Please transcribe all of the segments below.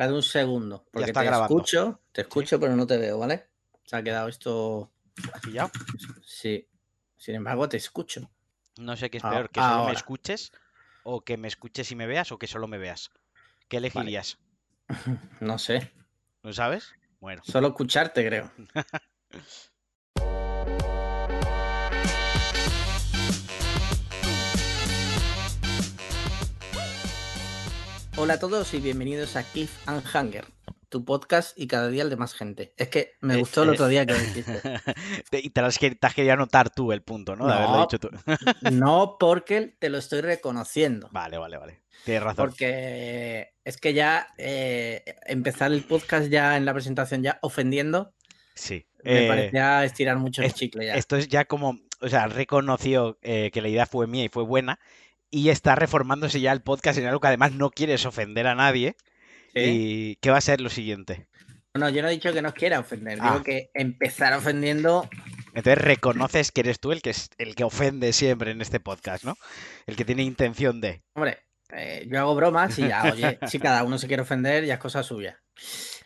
Cada un segundo. Porque está te grabando. escucho, te escucho, pero no te veo, ¿vale? Se ha quedado esto. ¿Has pillado? Sí. Sin embargo, te escucho. No sé qué es Ah, peor, que solo me escuches o que me escuches y me veas o que solo me veas. ¿Qué elegirías? No sé. ¿No sabes? Bueno, Solo escucharte, creo. Hola a todos y bienvenidos a Cliff and Hanger, tu podcast y cada día el de más gente. Es que me Eh, gustó el eh. otro día que lo dijiste. Te- y te, has, querido anotar tú el punto, ¿no? De haberlo dicho tú. No porque te lo estoy reconociendo. Vale, vale, vale. Tienes razón. Porque es que ya eh, empezar el podcast ya en la presentación ya ofendiendo Sí. me Eh, parecía estirar mucho el es- chicle ya. Esto es ya como, o sea, reconoció eh, que la idea fue mía y fue buena y está reformándose ya el podcast en algo que además no quieres ofender a nadie. ¿Sí? ¿Y qué va a ser lo siguiente? No, yo no he dicho que nos quiera ofender, Ah. digo que empezar ofendiendo. Entonces reconoces que eres tú el que es el que ofende siempre en este podcast, ¿no? El que tiene intención de. Hombre, eh, yo hago bromas y ya, oye, si cada uno se quiere ofender, ya es cosa suya.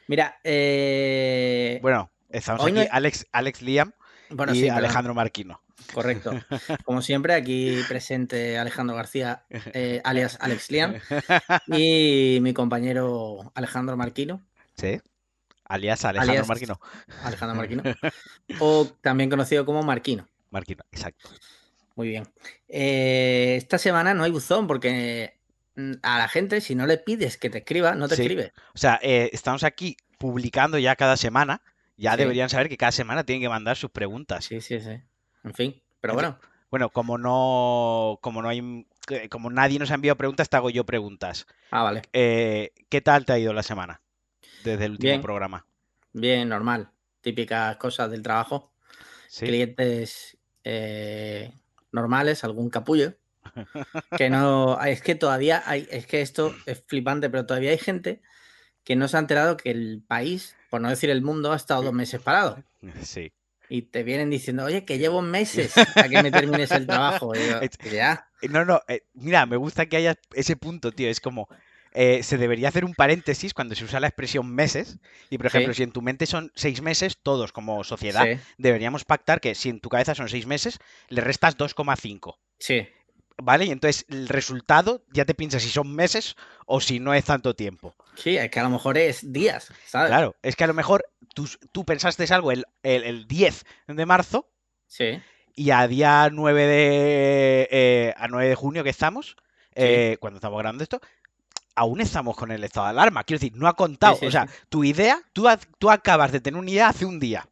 Mira, eh, Bueno, estamos Hoy aquí no- Alex, Alex Liam bueno, y sí, Alejandro Marquino. Correcto. Como siempre, aquí presente Alejandro García, eh, alias Alex Liam, y mi compañero Alejandro Marquino, Sí. Alias Alejandro Alias- Marquino. Alejandro Marquino, o también conocido como Marquino. Marquino, exacto. Muy bien. Eh, esta semana no hay buzón porque mm, a la gente, si no le pides que te escriba, no te Sí. escribe. O sea, eh, estamos aquí publicando ya cada semana. Ya Sí. deberían saber que cada semana tienen que mandar sus preguntas. Sí, sí, sí. En fin, pero bueno, Bueno, como no, como no hay, como nadie nos ha enviado preguntas, te hago yo preguntas. ah, vale. Eh, ¿qué tal te ha ido la semana? Desde el último Bien. programa. Bien, normal. Típicas cosas del trabajo. Sí. Clientes eh, normales, algún capullo. Que no. Es que todavía hay. Es que esto es flipante, pero todavía hay gente que no se ha enterado que el país, por no decir el mundo, ha estado dos meses parado. Sí. Y te vienen diciendo, oye, que llevo meses a que me termines el trabajo. Yo, ya. Eh, No, no, eh, mira, me gusta que haya ese punto, tío. Es como, eh, se debería hacer un paréntesis cuando se usa la expresión meses. Y, por Sí. ejemplo, si en tu mente son seis meses, todos como sociedad Sí, deberíamos pactar que si en tu cabeza son seis meses, le restas 2,5. sí. ¿Vale? Y entonces el resultado ya te piensas si son meses o si no es tanto tiempo. Sí, es que a lo mejor es días, ¿sabes? Claro, es que a lo mejor tú, tú pensaste algo el, el- el 10 de marzo Sí, y a día 9 de, eh, a 9 de junio que estamos, eh, cuando estamos grabando esto, aún estamos con el estado de alarma. Quiero decir, no ha contado. sí, o sea, tu idea, tú, tú acabas de tener una idea hace un día.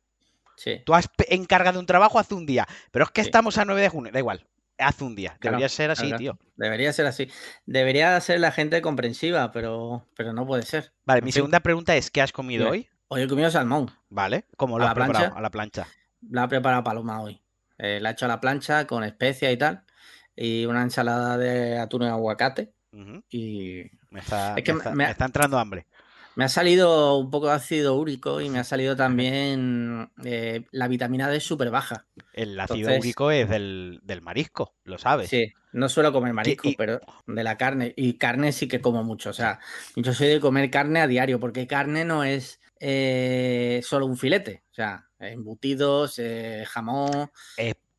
sí. Tú has encargado un trabajo hace un día. Pero es que Sí. estamos a 9 de junio, da igual. Hace un día. Claro, Debería ser así, claro. tío. Debería ser así. Debería ser la gente comprensiva, pero, pero no puede ser. Vale, En mi fin. segunda pregunta es: ¿qué has comido hoy? Hoy he comido salmón. ¿Vale? ¿Cómo ¿A lo la has preparado? plancha? A la plancha. La ha preparado Paloma hoy. Eh, la ha hecho a la plancha con especias y tal. Y una ensalada de atún y aguacate. Y Me está, Es que me me- está- me- me está entrando hambre. Me ha salido un poco de ácido úrico y me ha salido también eh, la vitamina D súper baja. El ácido Entonces- úrico es del, del marisco, lo sabes. Sí, no suelo comer marisco, y- pero de la carne. Y carne sí que como mucho. O sea, yo soy de comer carne a diario, porque carne no es eh, solo un filete. O sea, embutidos, eh, jamón.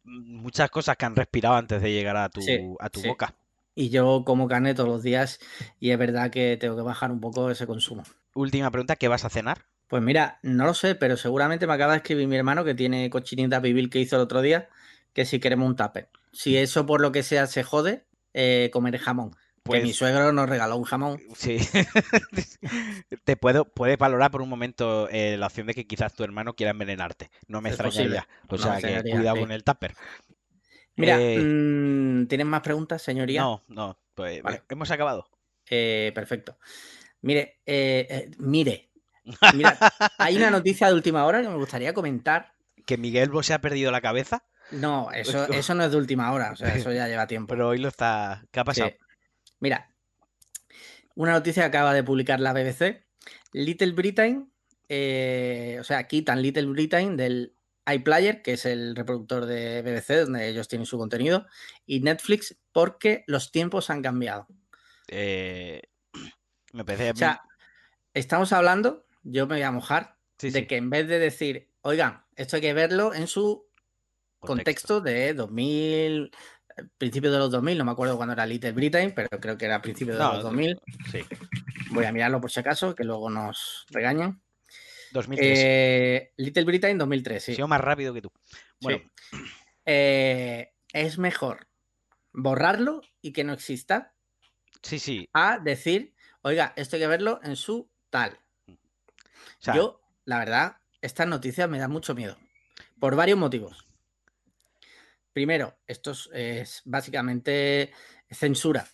Muchas cosas que han respirado antes de llegar a tu, Sí, a tu sí. boca. Y yo como carne todos los días y es verdad que tengo que bajar un poco ese consumo. Última pregunta, ¿qué vas a cenar? Pues mira, no lo sé, pero seguramente me acaba de escribir mi hermano que tiene cochinita pibil que hizo el otro día, que si queremos un tupper. Si eso por lo que sea se jode, eh, comeré jamón. Pues Que mi suegro nos regaló un jamón. sí. Te puedo, puedes valorar por un momento eh, la opción de que quizás tu hermano quiera envenenarte. No me Es extrañaría. posible. O No sea que cuidado sí. con el tupper. Mira, Eh, mm, ¿tienen más preguntas, señoría? No, no, pues Vale. hemos acabado. Eh, perfecto. Mire, eh, eh, mire, mira, hay una noticia de última hora que me gustaría comentar. Que Miguel Bo se ha perdido la cabeza, No, eso, eso no es de última hora, o sea, eso ya lleva tiempo. pero hoy lo está. ¿Qué ha pasado? Sí. Mira, una noticia que acaba de publicar la BBC. Little Britain, eh, o sea, quitan Little Britain del iPlayer, que es el reproductor de BBC, donde ellos tienen su contenido, y Netflix porque los tiempos han cambiado. Eh, me parece. a O mí- sea, estamos hablando, yo me voy a mojar, Sí, de sí. que en vez de decir, oigan, esto hay que verlo en su contexto, de 2000, eh, principio de los 2000, no me acuerdo cuándo era Little Britain, pero creo que era principio de No, los 2000. Sí. Voy a mirarlo por si acaso, que luego nos regañan. 2003. Eh, Little Britain 2003, He sí. sido más rápido que tú. Bueno, Sí. Eh, es mejor borrarlo y que no exista sí, sí. a decir, oiga, esto hay que verlo en su tal. O sea, Yo, la verdad, estas noticias me dan mucho miedo. Por varios motivos. Primero, esto es, básicamente censura.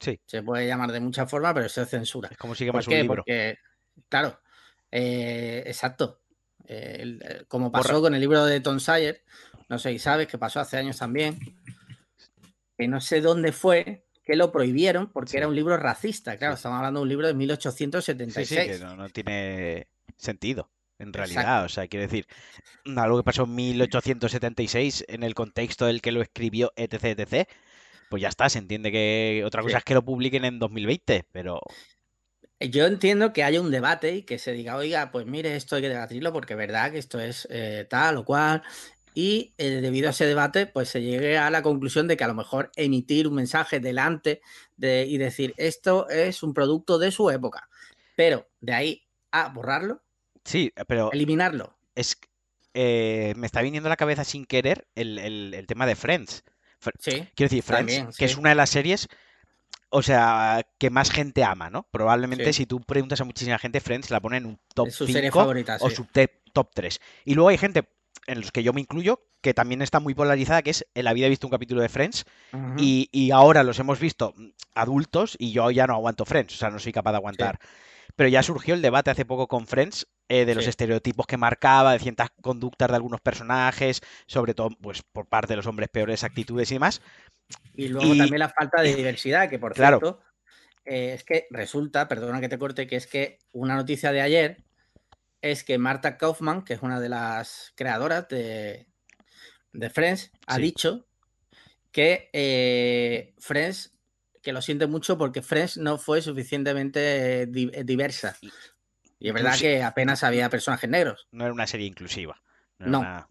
sí. Se puede llamar de muchas formas, pero eso es censura. Es como si ¿Por un libro. Porque, claro, eh, exacto. Eh, eh, como Borra- pasó con el libro de Tom Sawyer, no sé si sabes que pasó hace años también, que no sé dónde fue que lo prohibieron porque Sí. era un libro racista. Claro, Sí, sí. estamos hablando de un libro de Sí, 1876. sí, que no, no tiene sentido, en realidad. Exacto. O sea, quiero decir, algo que pasó en 1876 en el contexto del que lo escribió, etc, etc, pues ya está, se entiende que otra cosa Sí. es que lo publiquen en 2020, pero Yo entiendo que haya un debate y que se diga, oiga, pues mire, esto hay que debatirlo porque es verdad que esto es eh, tal o cual. Y eh, debido a ese debate, pues se llegue a la conclusión de que a lo mejor emitir un mensaje delante de, y decir, esto es un producto de su época. Pero de ahí a borrarlo, sí, pero eliminarlo. es eh, me está viniendo a la cabeza sin querer el, el- el tema de Friends. Fr- Sí, Quiero decir, Friends, También, que es una de las series, o sea, que más gente ama, ¿no? Probablemente Sí. si tú preguntas a muchísima gente, Friends la pone en un top es su serie 5 favorita. o su top 3. Y luego hay gente, en los que yo me incluyo, que también está muy polarizada, que es en la vida he visto un capítulo de Friends Ujú. y, y ahora los hemos visto adultos y yo ya no aguanto Friends, o sea, no soy capaz de aguantar. Pero ya surgió el debate hace poco con Friends eh, de los Sí. estereotipos que marcaba, de ciertas conductas de algunos personajes, sobre todo pues por parte de los hombres peores actitudes y demás. Y luego Y- también la falta de diversidad, que por Claro. cierto, eh, es que resulta, perdona que te corte, que es que una noticia de ayer es que Marta Kaufman, que es una de las creadoras de, de Friends, ha Sí. dicho que eh, Friends, que lo siente mucho porque Friends no fue suficientemente eh, di- eh, diversa. Y- es verdad que apenas había personajes negros. No era una serie inclusiva. No. era No. una-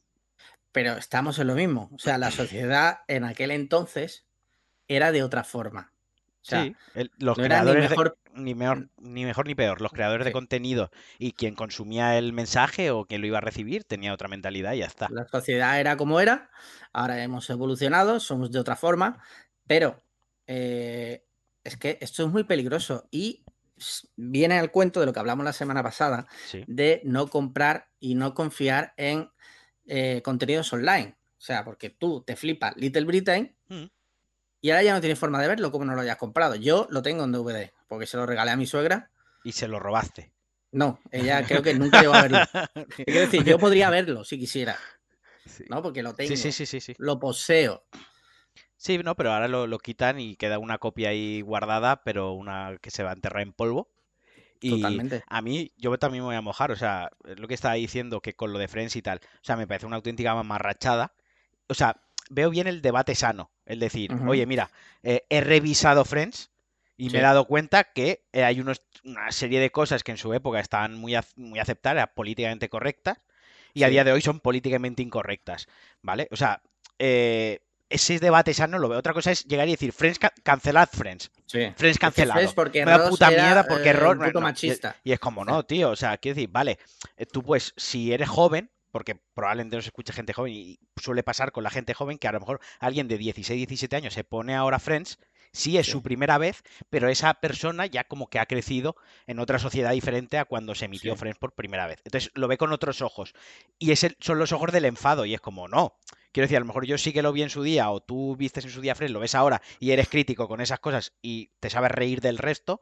Pero estamos en lo mismo. O sea, la sociedad en aquel entonces era de otra forma. O sea, sí, el- los no era ni creadores de- ni mejor, ni mejor ni peor. Los creadores de contenido y quien consumía el mensaje o quien lo iba a recibir tenía otra mentalidad y ya está. La sociedad era como era. Ahora hemos evolucionado, somos de otra forma. Pero eh, es que esto es muy peligroso. Y viene al cuento de lo que hablamos la semana pasada, Sí. de no comprar y no confiar en eh, contenidos online. O sea, porque tú te flipas Little Britain Mm. Y ahora ya no tienes forma de verlo como no lo hayas comprado. Yo lo tengo en DVD porque se lo regalé a mi suegra. Y se lo robaste. No, ella creo que nunca llegó a verlo. Quiero decir, yo podría verlo si quisiera, Sí. ¿no? Porque lo tengo, Sí, sí, sí, sí, lo poseo. Sí, no, pero ahora lo, lo quitan y queda una copia ahí guardada, pero una que se va a enterrar en polvo. Y Totalmente. a mí, yo también me voy a mojar, o sea, es lo que estaba diciendo que con lo de Friends y tal, o sea, me parece una auténtica mamarrachada. O sea, veo bien el debate sano, el decir, oye, mira, eh, he revisado Friends y me he dado cuenta que eh, hay unos, una serie de cosas que en su época estaban muy, muy aceptadas, políticamente correctas, y a día de hoy son políticamente incorrectas, ¿vale? O sea, eh, ese debate sano lo veo. Otra cosa es llegar y decir, Friends, ca- cancelad Friends. Sí. Friends Es cancelado. Friends porque Me da Ross puta era, mierda porque eh, un puto no, machista. Y, es como, no, tío, o sea, quiero decir, vale, eh, tú pues, si eres joven, porque probablemente nos escuche gente joven y suele pasar con la gente joven que a lo mejor alguien de 16, 17 años se pone ahora Friends, sí es Sí. su primera vez, pero esa persona ya como que ha crecido en otra sociedad diferente a cuando se emitió Sí. Friends por primera vez. Entonces lo ve con otros ojos. Y son los ojos del enfado y es como, no. Quiero decir, a lo mejor yo sí que lo vi en su día o tú vistes en su día Friends, lo ves ahora y eres crítico con esas cosas y te sabes reír del resto.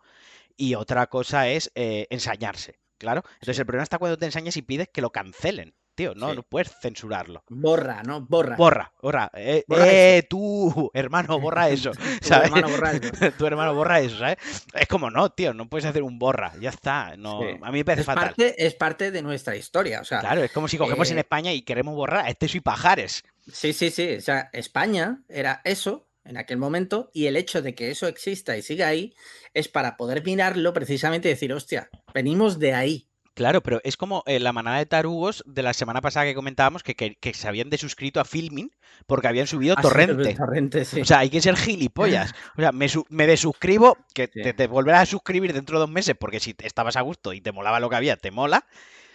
Y otra cosa es eh, ensañarse, claro. Entonces el problema está cuando te ensañas y pides que lo cancelen, tío. No, Sí. no puedes censurarlo. Borra, ¿no? Borra. Borra, borra. Eh, Borra eh, tú, hermano, borra eso. Tu hermano borra eso. tu hermano borra eso, ¿sabes? Es como, no, tío, no puedes hacer un borra. Ya está. No, Sí. A mí me parece Es fatal. parte, es parte de nuestra historia. O sea, Claro, es como si cogemos en eh, España y queremos borrar este soy Pajares. sí, sí, sí. O sea, España era eso en aquel momento y el hecho de que eso exista y siga ahí es para poder mirarlo precisamente y decir, hostia, venimos de ahí. Claro, pero es como eh, la manada de tarugos de la semana pasada que comentábamos que, que, que se habían desuscrito a Filmin porque habían subido Ah, sí, torrente. torrente, sí. O sea, hay que ser gilipollas. O sea, me, me desuscribo, que Sí. te, te volverás a suscribir dentro de dos meses porque si estabas a gusto y te molaba lo que había, te mola.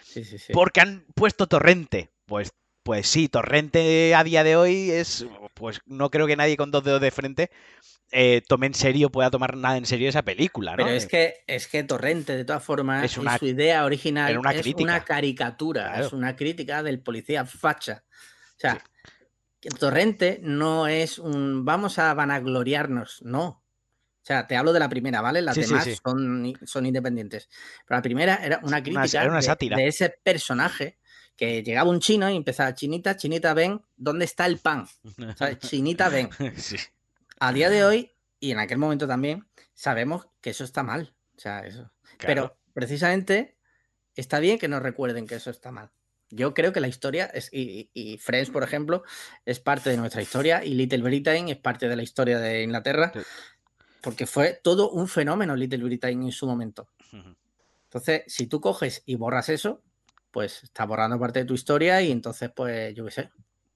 sí, sí, sí. Porque han puesto torrente. Pues, pues sí, torrente a día de hoy es. Pues no creo que nadie con dos dedos de frente eh, tome en serio, pueda tomar nada en serio esa película, ¿no? Pero es que, es que Torrente, de todas formas, Es una- su idea original era una es crítica. una caricatura, Claro. es una crítica del policía facha. O sea, Torrente no es un vamos a vanagloriarnos, no. O sea, te hablo de la primera, ¿vale? Las Sí, demás sí. Son, son independientes. Pero la primera era una Una- crítica era una de ese personaje que llegaba un chino y empezaba, chinita, chinita, ven, ¿dónde está el pan? ¿Sabes? Chinita, ven. Sí. A día de hoy, y en aquel momento también, sabemos que eso está mal. O sea, eso. Claro. Pero precisamente está bien que nos recuerden que eso está mal. Yo creo que la historia, es, y, Friends, por ejemplo, es parte de nuestra historia, y Little Britain es parte de la historia de Inglaterra, Sí. porque fue todo un fenómeno Little Britain en su momento. Entonces, si tú coges y borras eso, pues estás borrando parte de tu historia y entonces, pues, yo qué sé.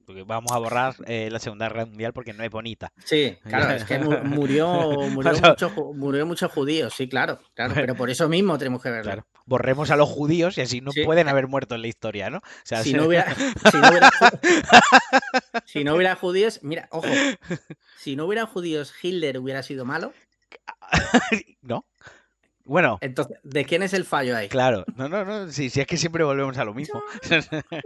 Porque vamos a borrar eh, la Segunda Guerra Mundial porque no es bonita. Sí, claro, es que mu- murió, murió, mucho, murió muchos judíos, sí, claro, claro, pero por eso mismo tenemos que verlo. Claro. Borremos a los judíos y así no Sí. pueden haber muerto en la historia, ¿no? O sea, Si se- no, hubiera, si, no hubiera, ju- si no hubiera judíos, mira, ojo, si no hubiera judíos, Hitler hubiera sido malo. ¿No? Bueno, Entonces, ¿de quién es el fallo ahí? claro. No, no, no. Sí, sí, es que siempre volvemos a lo mismo.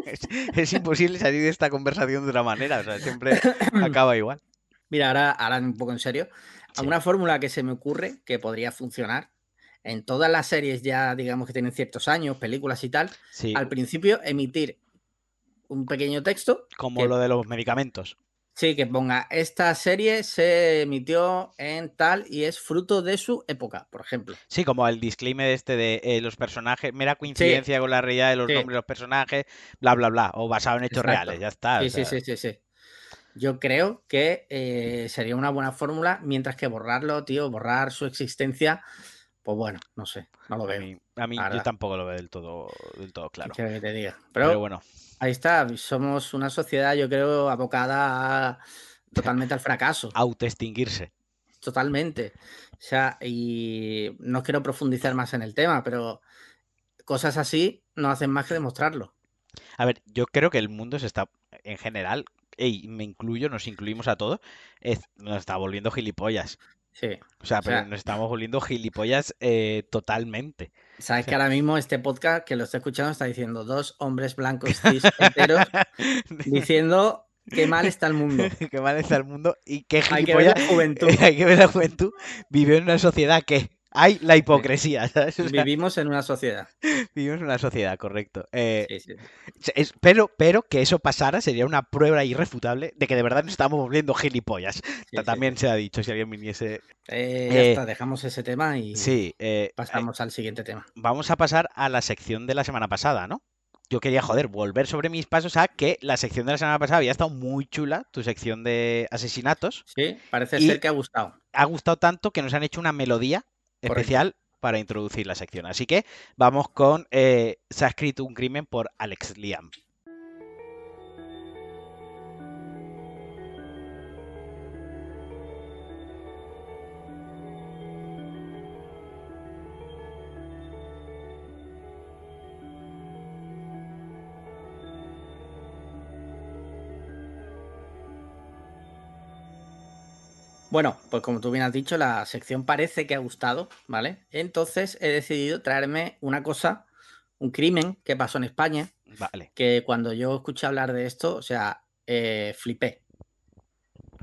es, es imposible salir de esta conversación de otra manera. O sea, siempre acaba igual. Mira, ahora, ahora un poco en serio. Sí. Una fórmula que se me ocurre que podría funcionar en todas las series ya, digamos que tienen ciertos años, películas y tal, Sí, al principio emitir un pequeño texto como que- lo de los medicamentos. Sí, que ponga, esta serie se emitió en tal y es fruto de su época, por ejemplo. Sí, como el disclaimer este de eh, los personajes, mera coincidencia con la realidad de los Sí. nombres de los personajes, bla, bla, bla. O basado en hechos Exacto. reales, ya está. Sí, sí, sí, sí, sí. Yo creo que eh, sería una buena fórmula, mientras que borrarlo, tío, borrar su existencia, pues bueno, no sé, no lo A veo. mí, a mí yo tampoco lo veo del todo, del todo claro. ¿Qué quieres que te diga? Pero, Pero, bueno, ahí está, somos una sociedad, yo creo, abocada a- totalmente al fracaso. autoextinguirse. Totalmente. O sea, y no quiero profundizar más en el tema, pero cosas así no hacen más que demostrarlo. A ver, yo creo que el mundo se está, en general, y me incluyo, nos incluimos a todos, es- nos está volviendo gilipollas. Sí. O sea, O pero sea- nos estamos volviendo gilipollas eh, totalmente. Sabes que ahora mismo este podcast que lo está escuchando está diciendo dos hombres blancos cis heteros diciendo qué mal está el mundo. Qué mal está el mundo y qué Hay que ver gilipollas. la juventud. Hay que ver la juventud. Vive en una sociedad que hay la hipocresía, ¿sabes? O sea, Vivimos en una sociedad. vivimos en una sociedad, correcto. Eh, Sí, sí. es- pero, pero que eso pasara sería una prueba irrefutable de que de verdad nos estamos volviendo gilipollas. sí, También se ha dicho, si alguien viniese. Eh, ya Eh, está, dejamos ese tema y Sí, pasamos al siguiente tema. vamos a pasar a la sección de la semana pasada, ¿no? Yo quería, joder, volver sobre mis pasos a que la sección de la semana pasada había estado muy chula, tu sección de asesinatos. Sí, parece ser que ha gustado. Ha gustado tanto que nos han hecho una melodía Especial para introducir la sección. Así que vamos con eh, Se ha escrito un crimen por Alex Liam. Bueno, pues como tú bien has dicho, la sección parece que ha gustado, ¿vale? Entonces he decidido traerme una cosa, un crimen que pasó en España, Vale. que cuando yo escuché hablar de esto, o sea, eh, flipé.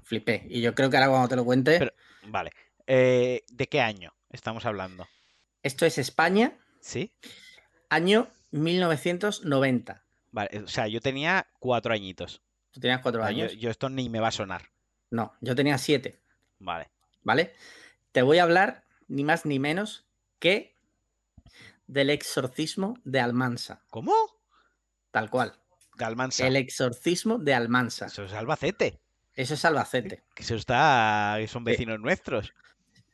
Flipé. Y yo creo que ahora cuando te lo cuente, Pero- Vale. Eh, ¿De qué año estamos hablando? esto es España, ¿Sí? año 1990. Vale. O sea, yo tenía cuatro añitos. Tú tenías cuatro Ah, yo, años. yo esto ni me va a sonar. No, yo tenía siete, Vale. ¿vale? Te voy a hablar ni más ni menos que del exorcismo de Almansa, ¿Cómo? tal cual. De Almansa. El exorcismo de Almansa. Eso es Albacete. Eso es Albacete. Que eso está. son vecinos nuestros.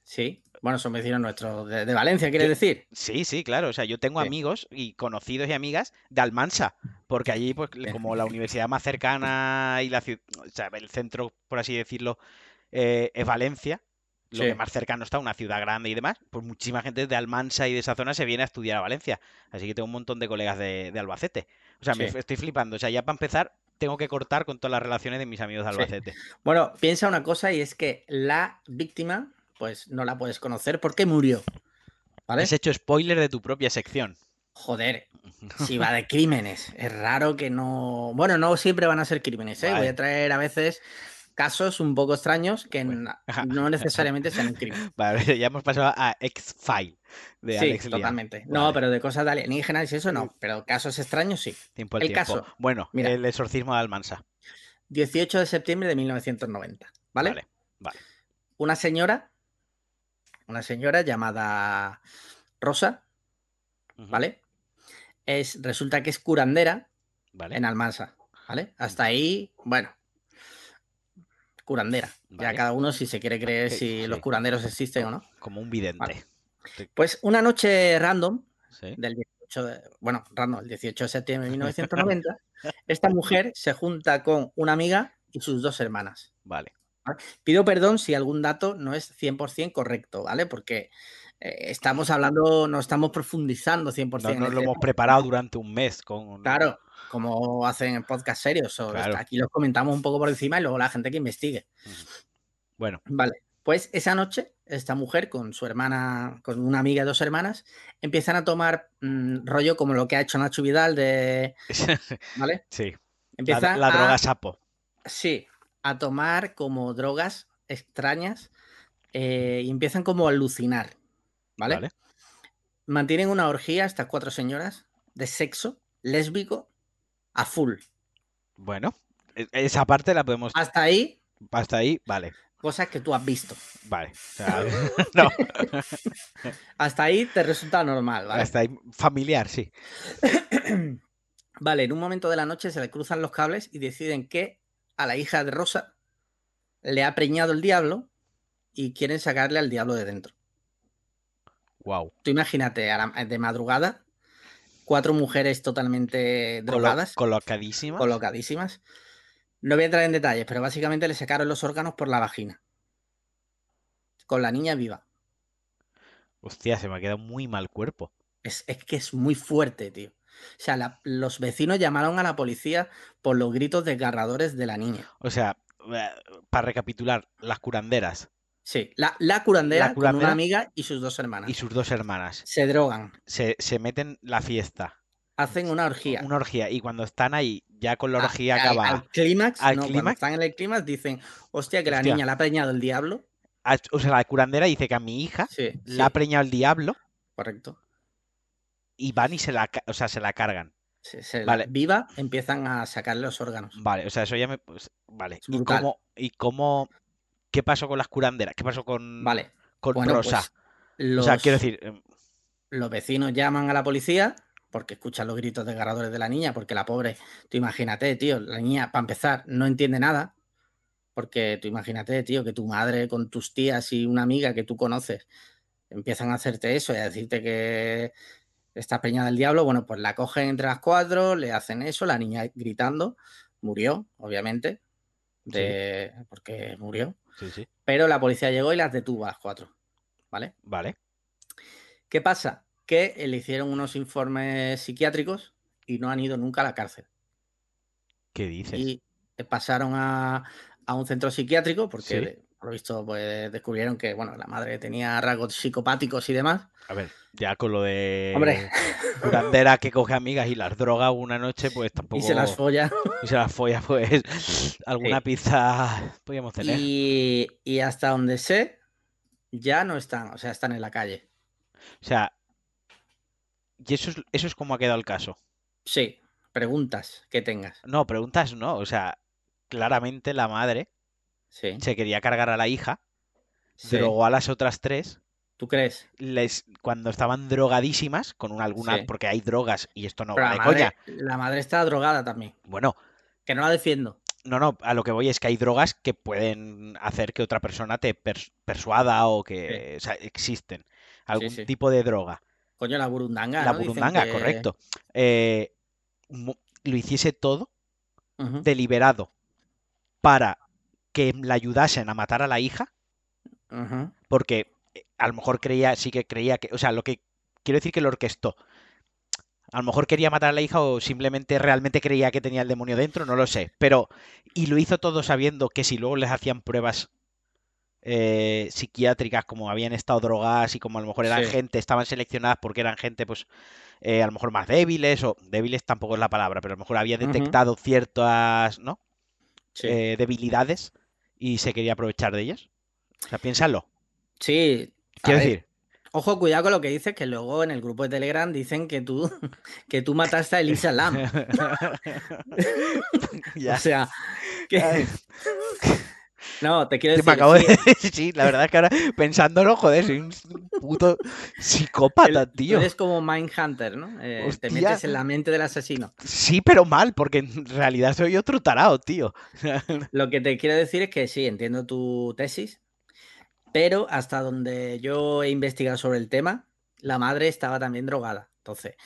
Sí. Bueno, son vecinos nuestros de, de Valencia, ¿quieres decir? Sí, sí, claro. O sea, yo tengo Sí. amigos y conocidos y amigas de Almansa, porque allí, pues, como la universidad más cercana y la ciudad, o sea, el centro, por así decirlo, eh, es Valencia, lo Sí. que más cercano está, una ciudad grande y demás, pues muchísima gente de Almansa y de esa zona se viene a estudiar a Valencia. Así que tengo un montón de colegas de, de Albacete. O sea, me Sí. estoy flipando. O sea, ya para empezar, tengo que cortar con todas las relaciones de mis amigos de Sí. Albacete. Bueno, piensa una cosa y es que la víctima, pues no la puedes conocer porque murió. ¿Vale? Has hecho spoiler de tu propia sección. Joder, si va de crímenes. Es raro que no. Bueno, no siempre van a ser crímenes, ¿eh? Voy a traer a veces casos un poco extraños que Bueno. no necesariamente sean un crimen. Vale, ya hemos pasado a X-File de Sí, Alex totalmente. No, Vale. pero de cosas de alienígenas y eso no. Pero casos extraños sí. Tiempo al el tiempo. caso, Bueno, mira. el exorcismo de Almansa. 18 de septiembre de 1990. ¿Vale? Vale, vale. Una señora, una señora llamada Rosa, ¿vale? Es, resulta que es curandera Vale. en Almansa, ¿vale? Hasta ahí, bueno, curandera. Ya cada uno si se quiere creer Sí, si sí. los curanderos existen o no. Como un vidente. Vale. Pues una noche random Sí. del 18 de, bueno, random, el 18 de septiembre de 1990, esta mujer se junta con una amiga y sus dos hermanas. Vale. Pido perdón si algún dato no es 100% correcto, ¿vale? Porque eh, estamos hablando, no estamos profundizando 100%. No el lo tema. hemos preparado durante un mes con. Claro, como hacen en podcast serios. o Claro. Aquí los comentamos un poco por encima y luego la gente que investigue. Bueno, Vale, pues esa noche, esta mujer con su hermana, con una amiga y dos hermanas, empiezan a tomar mm, rollo como lo que ha hecho Nacho Vidal de. ¿Vale? sí. La, Empiezan la a- droga sapo. Sí, a tomar como drogas extrañas eh, y empiezan como a alucinar. ¿Vale? Vale. Mantienen una orgía, estas cuatro señoras, de sexo lésbico a full. Bueno, e- esa parte la podemos. Hasta ahí, Hasta ahí, vale. cosas que tú has visto. Vale. O sea, no, Hasta ahí te resulta normal, ¿vale? hasta ahí. Familiar, sí. Vale, en un momento de la noche se le cruzan los cables y deciden que a la hija de Rosa le ha preñado el diablo y quieren sacarle al diablo de dentro. Wow. Tú imagínate, a la- de madrugada, cuatro mujeres totalmente drogadas, colocadísima. colocadísimas. No voy a entrar en detalles, pero básicamente le sacaron los órganos por la vagina. Con la niña viva. Hostia, se me ha quedado muy mal cuerpo. Es, es que es muy fuerte, tío. O sea, la- los vecinos llamaron a la policía por los gritos desgarradores de la niña. O sea, eh, para recapitular, las curanderas Sí, la, la curandera, La con una amiga y sus dos hermanas. y sus dos hermanas Se drogan, se, se meten la fiesta, hacen una orgía. una orgía, y cuando están ahí, ya con la A- orgía al- acaba, Al clímax, al no, clímax. están en el clímax dicen, hostia, que la Hostia. niña le ha preñado el diablo. a- o sea, la curandera dice que a mi hija Sí, la ha sí, preñado el diablo correcto. y van y se la, o sea, se la cargan. Se- se la- Vale. viva, empiezan a sacarle los órganos. Vale, o sea, eso ya me... pues, vale. Es ¿Y cómo, ¿Y cómo... ¿Qué pasó con las curanderas? ¿Qué pasó con, Vale, con bueno, Rosa? pues los, O sea, quiero decir, em, los vecinos llaman a la policía porque escuchan los gritos desgarradores de la niña, porque la pobre, tú imagínate, tío, la niña, para empezar, no entiende nada, porque tú imagínate, tío, que tu madre con tus tías y una amiga que tú conoces empiezan a hacerte eso y a decirte que está preñada del diablo, bueno, pues la cogen entre las cuatro, le hacen eso, la niña gritando, murió, obviamente, de... porque murió, sí, sí, pero la policía llegó y las detuvo a las cuatro, ¿vale? vale. ¿Qué pasa? Que eh, le hicieron unos informes psiquiátricos y no han ido nunca a la cárcel. ¿Qué dices? Y eh, pasaron a, a un centro psiquiátrico porque, por lo visto, pues, descubrieron que bueno, la madre tenía rasgos psicopáticos y demás. A ver, ya con lo de Hombre. curandera que coge amigas y las droga una noche, pues tampoco... Y se las folla. y se las folla, pues alguna Sí. pizza podríamos tener. Y, y hasta donde sé, ya no están, o sea, están en la calle. O sea, y eso es, eso es como ha quedado el caso. Sí, preguntas que tengas. No, preguntas no. O sea, claramente la madre Sí. se quería cargar a la hija, sí. drogó a las otras tres, ¿Tú crees? les, cuando estaban drogadísimas, con una, alguna, Sí. porque hay drogas y esto no Pero va de madre, coña. la madre está drogada también. Bueno, Que no la defiendo. No, no, a lo que voy es que hay drogas que pueden hacer que otra persona te pers- persuada o que o sea, existen. Algún tipo de droga. Coño, la burundanga, La burundanga, que- correcto. Eh, lo hiciese todo deliberado para que la ayudasen a matar a la hija, porque eh, a lo mejor creía, sí que creía que, o sea, lo que quiero decir que lo orquestó. A lo mejor quería matar a la hija o simplemente realmente creía que tenía el demonio dentro, no lo sé. Pero, y lo hizo todo sabiendo que si luego les hacían pruebas eh, psiquiátricas, como habían estado drogadas y como a lo mejor eran Sí. gente, estaban seleccionadas porque eran gente, pues, eh, a lo mejor más débiles, o débiles tampoco es la palabra, pero a lo mejor había detectado ciertas, ¿no? Sí. eh, debilidades y se quería aprovechar de ellas. O sea, piénsalo. Sí, Quiero ver, decir, Ojo, cuidado con lo que dices, que luego en el grupo de Telegram dicen que tú, que tú mataste a Elisa Lam. ya. O sea, que... No, te quiero Me decir, acabo de... sí, sí, la verdad es que ahora pensándolo, joder, soy un puto psicópata, el- tío. eres como Mindhunter, ¿no? Eh, te metes en la mente del asesino. Sí, pero mal, porque en realidad soy otro tarao, tío. Lo que te quiero decir es que sí, entiendo tu tesis, pero hasta donde yo he investigado sobre el tema, la madre estaba también drogada. Entonces,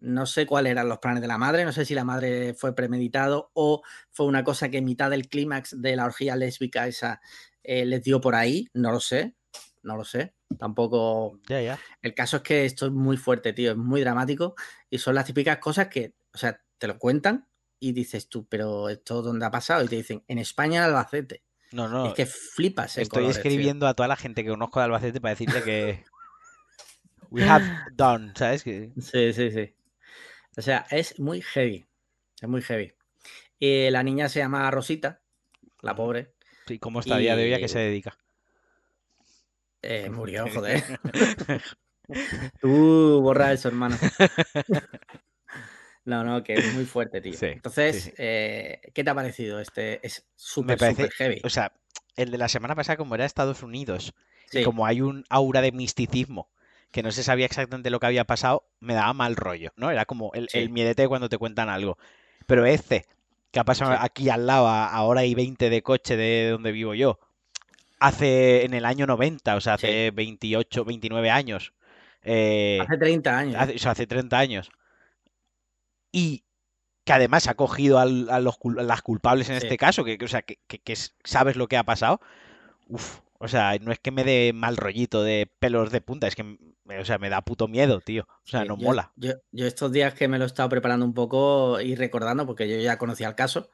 no sé cuáles eran los planes de la madre, no sé si la madre fue premeditado o fue una cosa que en mitad del clímax de la orgía lésbica esa eh, les dio por ahí, no lo sé, no lo sé. Tampoco. Ya, ya. El caso es que esto es muy fuerte, tío, es muy dramático y son las típicas cosas que, o sea, te lo cuentan y dices tú, pero ¿esto dónde ha pasado? Y te dicen, en España, en Albacete. No, no. es que flipas el Estoy tío. escribiendo a toda la gente que conozco de Albacete para decirle que. We have done, ¿sabes? Que... Sí, sí, sí. O sea, es muy heavy. Es muy heavy. Y la niña se llama Rosita, la pobre. Sí, ¿Cómo está a día de hoy a qué Y- se dedica? eh, murió, joder. Tú borra eso, hermano. No, no, que es muy fuerte, tío. Sí, Entonces, sí, eh, ¿qué te ha parecido? Este es súper, heavy. O sea, el de la semana pasada, como era Estados Unidos, y como hay un aura de misticismo que no se sabía exactamente lo que había pasado, me daba mal rollo, ¿no? Era como el, el Sí. miedete cuando te cuentan algo. Pero este, que ha pasado Sí. aquí al lado, a, hora y 20 de coche de donde vivo yo, hace en el año 90, o sea, Sí. hace 28, 29 años. eh, hace 30 años. hace, o sea, hace 30 años. Y que además ha cogido al- a, los, a las culpables en Sí. este caso, que, que, o sea, que, que- que sabes lo que ha pasado. Uf, o sea, no es que me dé mal rollito de pelos de punta, es que, me- o sea, me da puto miedo, tío. O sea, Sí, no yo- mola. Yo, yo estos días que me lo he estado preparando un poco y recordando, porque yo ya conocía el caso,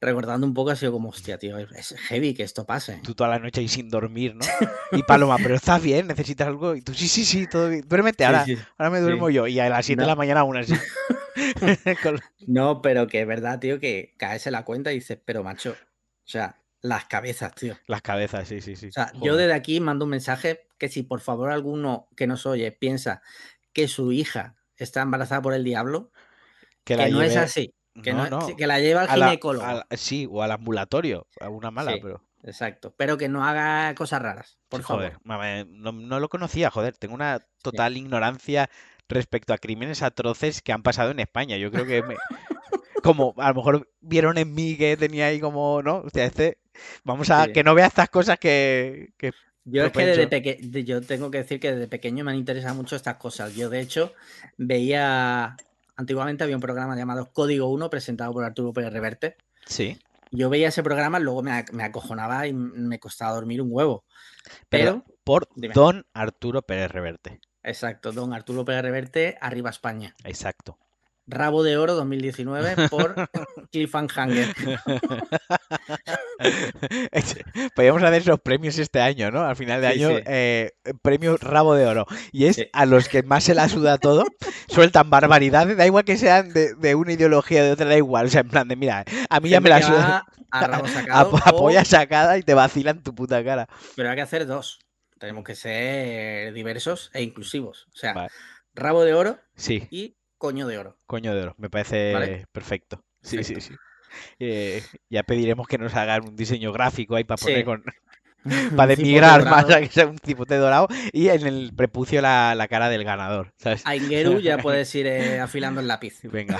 recordando un poco ha sido como, hostia, tío, es heavy que esto pase. Tú toda la noche ahí sin dormir, ¿no? Y Paloma, pero estás bien, necesitas algo. Y tú, sí, sí, sí, todo bien. Duérmete, ahora, sí. ahora me duermo yo. Y a las 7 de la mañana aún así. Con- No, pero que es verdad, tío, que caes en la cuenta y dices, pero macho, o sea, las cabezas, tío. Las cabezas, sí, sí, sí. O sea, yo desde aquí mando un mensaje que si por favor alguno que nos oye piensa que su hija está embarazada por el diablo, Que que, la no es lleve- así, que, No, no, no. que la lleva al A la- ginecólogo. sí, o al ambulatorio, a una mala, Sí. pero. Exacto, pero que no haga cosas raras, por Sí, favor. joder, mame, no, lo conocía, joder. Tengo una total ignorancia respecto a crímenes atroces que han pasado en España. Yo creo que me- como a lo mejor vieron en mí que tenía ahí como, ¿no? O sea, este, vamos a Sí. que no vea estas cosas que, que- Yo es que desde pequeño, yo tengo que decir que desde pequeño me han interesado mucho estas cosas. Yo de hecho veía, antiguamente había un programa llamado Código 1 presentado por Arturo Pérez Reverte. Sí. Yo veía ese programa, luego me, me acojonaba y me costaba dormir un huevo. Pero por dime. Don Arturo Pérez Reverte. exacto, don Arturo Pérez Reverte, Arriba España. Exacto. Rabo de Oro 2019 por Cliffhanger. Podríamos hacer esos premios este año, ¿no? Al final de Sí, año, sí. eh, premio rabo de oro. Y es Sí. a los que más se la suda todo, sueltan barbaridades, da igual que sean de, de una ideología o de otra, da igual. O sea, en plan de, mira, a mí ya me la suda. a rabo sacado, o- Apoya sacada y te vacilan tu puta cara. pero hay que hacer dos. Tenemos que ser diversos e inclusivos. O sea, Vale. rabo de oro Sí, y coño de oro. coño de oro, me parece Vale. perfecto. Sí, sí, Perfecto. sí. Eh, ya pediremos que nos hagan un diseño gráfico ahí para poner Sí. con, para demigrar más a que sea un cipote dorado y en el prepucio la, la cara del ganador, ¿sabes? A Ingeru ya puedes ir eh, afilando el lápiz. Venga.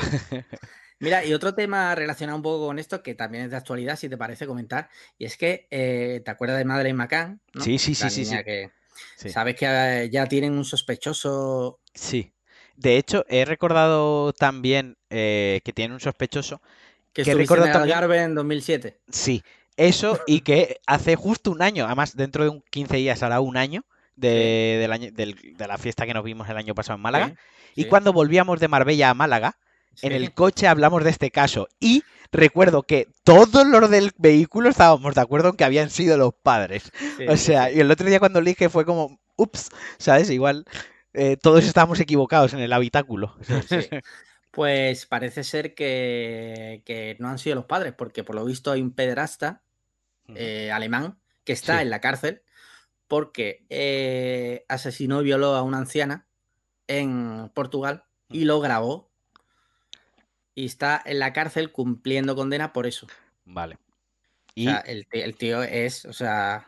Mira, y otro tema relacionado un poco con esto, que también es de actualidad, si te parece comentar, y es que, eh, ¿te acuerdas de Madeleine McCann? ¿no? Sí, sí, La sí, sí, niña sí. que- Sí. Sabes que ya tienen un sospechoso Sí. De hecho, he recordado también eh, que tiene un sospechoso. que Que el también- Algarve en 2007. Sí, eso y que hace justo un año, además dentro de un 15 días hará un año de, del año, del- de la fiesta que nos vimos el año pasado en Málaga. Sí, Y sí, cuando volvíamos de Marbella a Málaga, en el coche hablamos de este caso. Y recuerdo que todos los del vehículo estábamos de acuerdo en que habían sido los padres. O sea, y el otro día cuando lo dije fue como, ups, ¿sabes? Igual eh, todos estábamos equivocados en el habitáculo. Sí. Pues parece ser que, que no han sido los padres, porque por lo visto hay un pederasta eh, alemán que está Sí. en la cárcel porque eh, asesinó y violó a una anciana en Portugal y lo grabó. Y está en la cárcel cumpliendo condena por eso. Vale. O Y sea, el, ti- el tío es, o sea,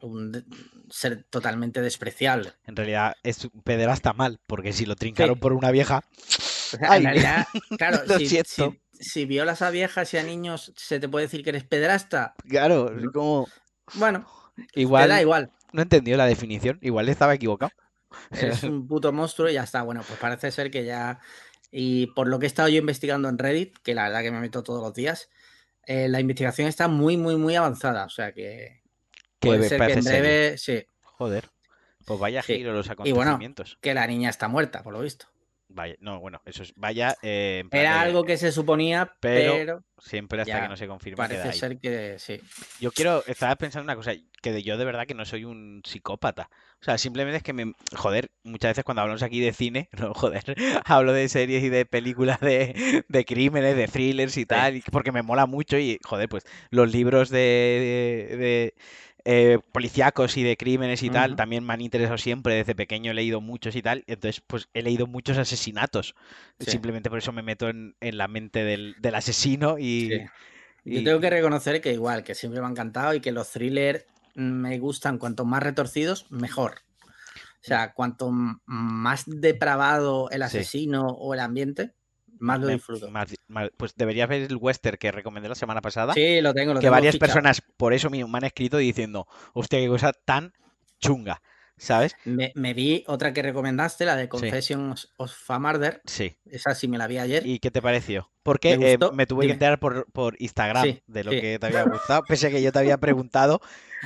un ser totalmente despreciable. en realidad es un pederasta mal, porque si lo trincaron Sí. por una vieja, O sea, Ay, en realidad, claro, lo si, siento. si- si violas a viejas y a niños, ¿se te puede decir que eres pederasta? claro, es como Bueno, te igual da igual. no entendió la definición, igual estaba equivocado. Eres un puto monstruo y ya está. Bueno, pues parece ser que ya. Y por lo que he estado yo investigando en Reddit, que la verdad que me meto todos los días, eh, la investigación está muy, muy, muy avanzada. O sea que. Que Puede ser que en breve. Sí, Joder. Pues vaya Sí. giro los Y bueno, acontecimientos. que la niña está muerta, por lo visto. Vaya, no, bueno, eso es vaya eh, Era de- algo que se suponía, pero pero, siempre hasta ya que no se confirme queda parece ahí. ser que sí. Yo quiero, estaba pensando una cosa, que de- yo de verdad que no soy un psicópata. O sea, simplemente es que me, joder, muchas veces cuando hablamos aquí de cine, no, joder, hablo de series y de películas de, de crímenes, de thrillers y tal, y- porque me mola mucho y, joder, pues los libros de, de, de, eh, policíacos y de crímenes y tal, también me han interesado siempre, desde pequeño he leído muchos y tal, entonces pues he leído muchos asesinatos. Sí. Simplemente por eso me meto en, en la mente del, del asesino y... Sí. Yo tengo que reconocer que igual, que siempre me ha encantado y que los thrillers me gustan cuanto más retorcidos, mejor. O sea, cuanto más depravado el Sí. asesino o el ambiente, más lo disfruto. más- más- pues deberías ver el western que recomendé la semana pasada. Sí, lo tengo, lo que tengo varias fichado. personas por eso mismo me han escrito diciendo, hostia, qué cosa tan chunga, ¿sabes? Me, me vi otra que recomendaste, la de Confessions of a Murder. Sí. Esa sí me la vi ayer. ¿Y qué te pareció? Porque Me eh, me tuve que enterar por, por Instagram Sí, de lo sí. que te había gustado, pese a que yo te había preguntado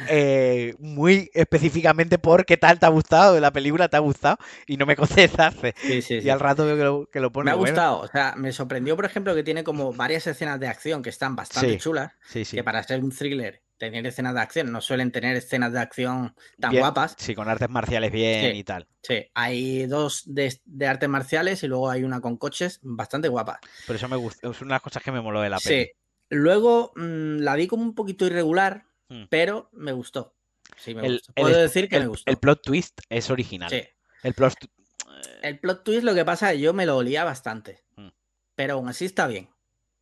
eh, muy específicamente por qué tal te ha gustado, la película te ha gustado, y no me contestaste. Sí, sí, Y al rato veo que lo, que lo Me pone ha bueno. gustado. O sea, me sorprendió, por ejemplo, que tiene como varias escenas de acción que están bastante chulas. Sí, sí. Que para ser un thriller, tener escenas de acción, no suelen tener escenas de acción tan Bien, guapas. Sí, con artes marciales bien Sí. y tal. Sí, hay dos de, de artes marciales y luego hay una con coches bastante guapa. Por eso me gusta, es una de las cosas que me moló de la peli. Sí. Luego mm, la vi como un poquito irregular, Mm. pero me gustó. Sí, me El, gustó. Puedo decir que el- me gustó. el plot twist es original. Sí. El plot tu- El plot twist lo que pasa es que yo me lo olía bastante. Mm. Pero aún así está bien.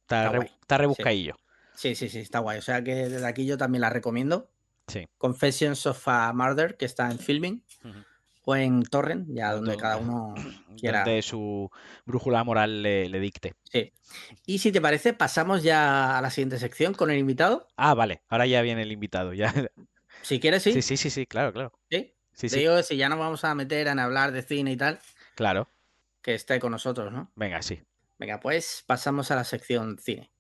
está, está re- está rebuscadillo. Sí, sí, sí, está guay. O sea que desde aquí yo también la recomiendo. Sí. Confessions of a Murder, que está en Filming, o en Torrent, ya donde cada uno quiera. Donde su brújula moral le, le dicte. Sí. Y si te parece, pasamos ya a la siguiente sección con el invitado. Ah, vale. Ahora ya viene el invitado. Ya. Si quieres, sí. Sí, sí, sí, sí, claro, claro. ¿Sí? Sí, Te sí, digo que si ya nos vamos a meter en hablar de cine y tal, claro. que esté con nosotros, ¿no? Venga, sí. Venga, pues pasamos a la sección cine.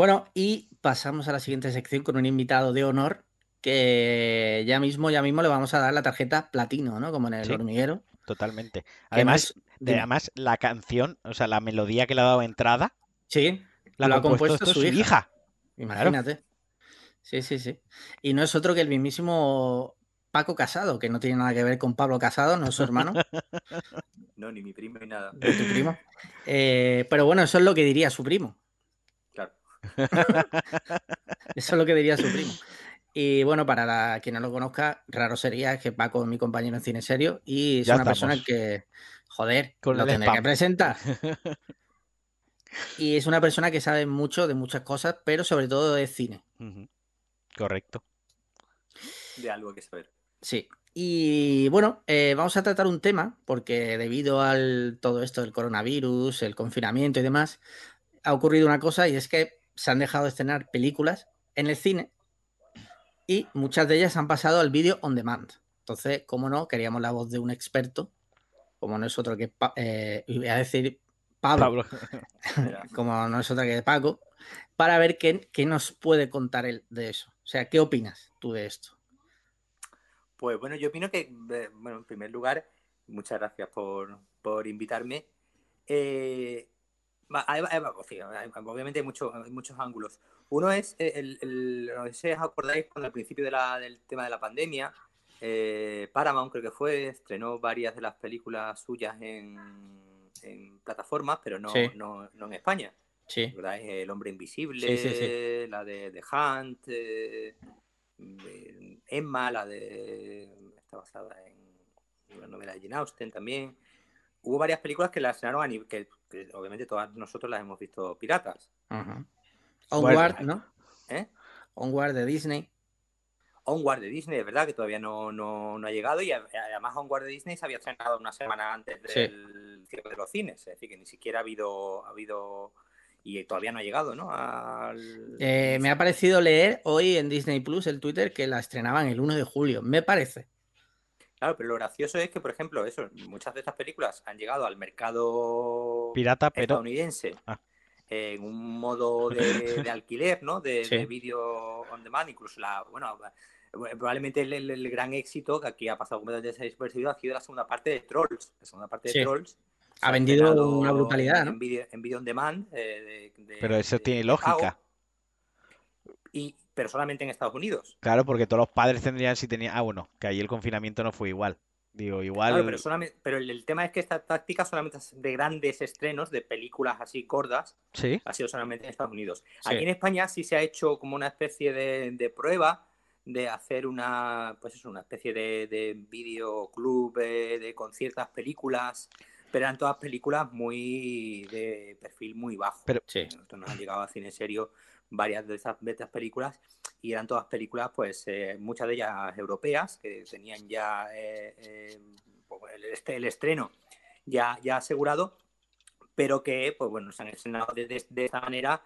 Bueno, y pasamos a la siguiente sección con un invitado de honor que ya mismo, ya mismo le vamos a dar la tarjeta platino, ¿no? Como en el Sí. hormiguero. Totalmente. Además, de- además, la canción, o sea, la melodía que le ha dado entrada, Sí, la lo ha compuesto compuesto esto su su hija. hija. Imagínate. Sí, sí, sí. Y no es otro que el mismísimo Paco Casado, que no tiene nada que ver con Pablo Casado, no es su hermano, No, ni mi primo ni nada. ni tu primo. Eh, pero bueno, eso es lo que diría su primo. Eso es lo que diría su primo. Y bueno, para la, quien no lo conozca, raro sería que Paco es mi compañero en cine serio y es Ya una persona que, joder, Con lo tendré que presentar. Y es una persona que sabe mucho de muchas cosas, pero sobre todo de cine. Correcto. De algo que saber. Sí. Y bueno, eh, vamos a tratar un tema, porque debido al todo esto del coronavirus, el confinamiento y demás, ha ocurrido una cosa y es que se han dejado de estrenar películas en el cine y muchas de ellas han pasado al vídeo on demand. Entonces, como no, queríamos la voz de un experto, como no es otro que, eh, y voy a decir Pablo, como no es otra que Paco, para ver qué, qué nos puede contar él de eso. O sea, ¿qué opinas tú de esto? Pues bueno, yo opino que, eh, bueno, en primer lugar, muchas gracias por, por invitarme. Eh, va- pues sí, hay- obviamente hay, mucho- hay muchos ángulos. Uno es, eh, el, el- no sé si os acordáis, cuando al principio de la- del tema de la pandemia, eh, Paramount creo que fue, estrenó varias de las películas suyas en, en plataformas, pero no, Sí. no, no en España. Sí. El hombre invisible, Sí, la de, de Hunt, eh, Emma, la de. está basada en una novela de Jane Austen también. Hubo varias películas que las estrenaron a nivel. Que, que obviamente todas nosotros las hemos visto piratas. Ajá. Bueno. Onward, ¿no? ¿eh? Onward de Disney. Onward de Disney, es verdad que todavía no, no, no ha llegado y además Onward de Disney se había estrenado una semana antes Sí. del cierre de los cines, es decir, que ni siquiera ha habido, ha habido y todavía no ha llegado, ¿no? Al... Eh, me ha parecido leer hoy en Disney Plus el Twitter que la estrenaban el 1 de julio. Me parece. Claro, pero lo gracioso es que, por ejemplo, eso, muchas de estas películas han llegado al mercado Pirata, pero. estadounidense Ah. en un modo de, de alquiler, ¿no? De, Sí. de vídeo on demand, incluso la, bueno, probablemente el, el- el gran éxito que aquí ha pasado completamente desapercibido ha sido la segunda parte de Trolls. La segunda parte de Sí. Trolls. Ha vendido una brutalidad, en, ¿no? en vídeo en vídeo on demand. eh, de- de- Pero eso de- tiene lógica. Y, pero solamente en Estados Unidos. Claro, porque todos los padres tendrían si tenían. Ah, bueno, que ahí el confinamiento no fue igual. Digo, igual. Claro, pero, solamente, pero el, el tema es que esta táctica solamente es de grandes estrenos de películas así gordas Sí. ha sido solamente en Estados Unidos. Sí. Aquí en España sí se ha hecho como una especie de, de prueba de hacer una, pues eso, una especie de, de videoclub eh, de, con ciertas películas, pero eran todas películas muy de perfil muy bajo. Pero- Sí. Nos han llegado a cine serio varias de esas, de estas películas y eran todas películas, pues eh, muchas de ellas europeas, que tenían ya eh, eh, pues, el, el estreno ya, ya asegurado, pero que, pues bueno, se han estrenado de, de- esta manera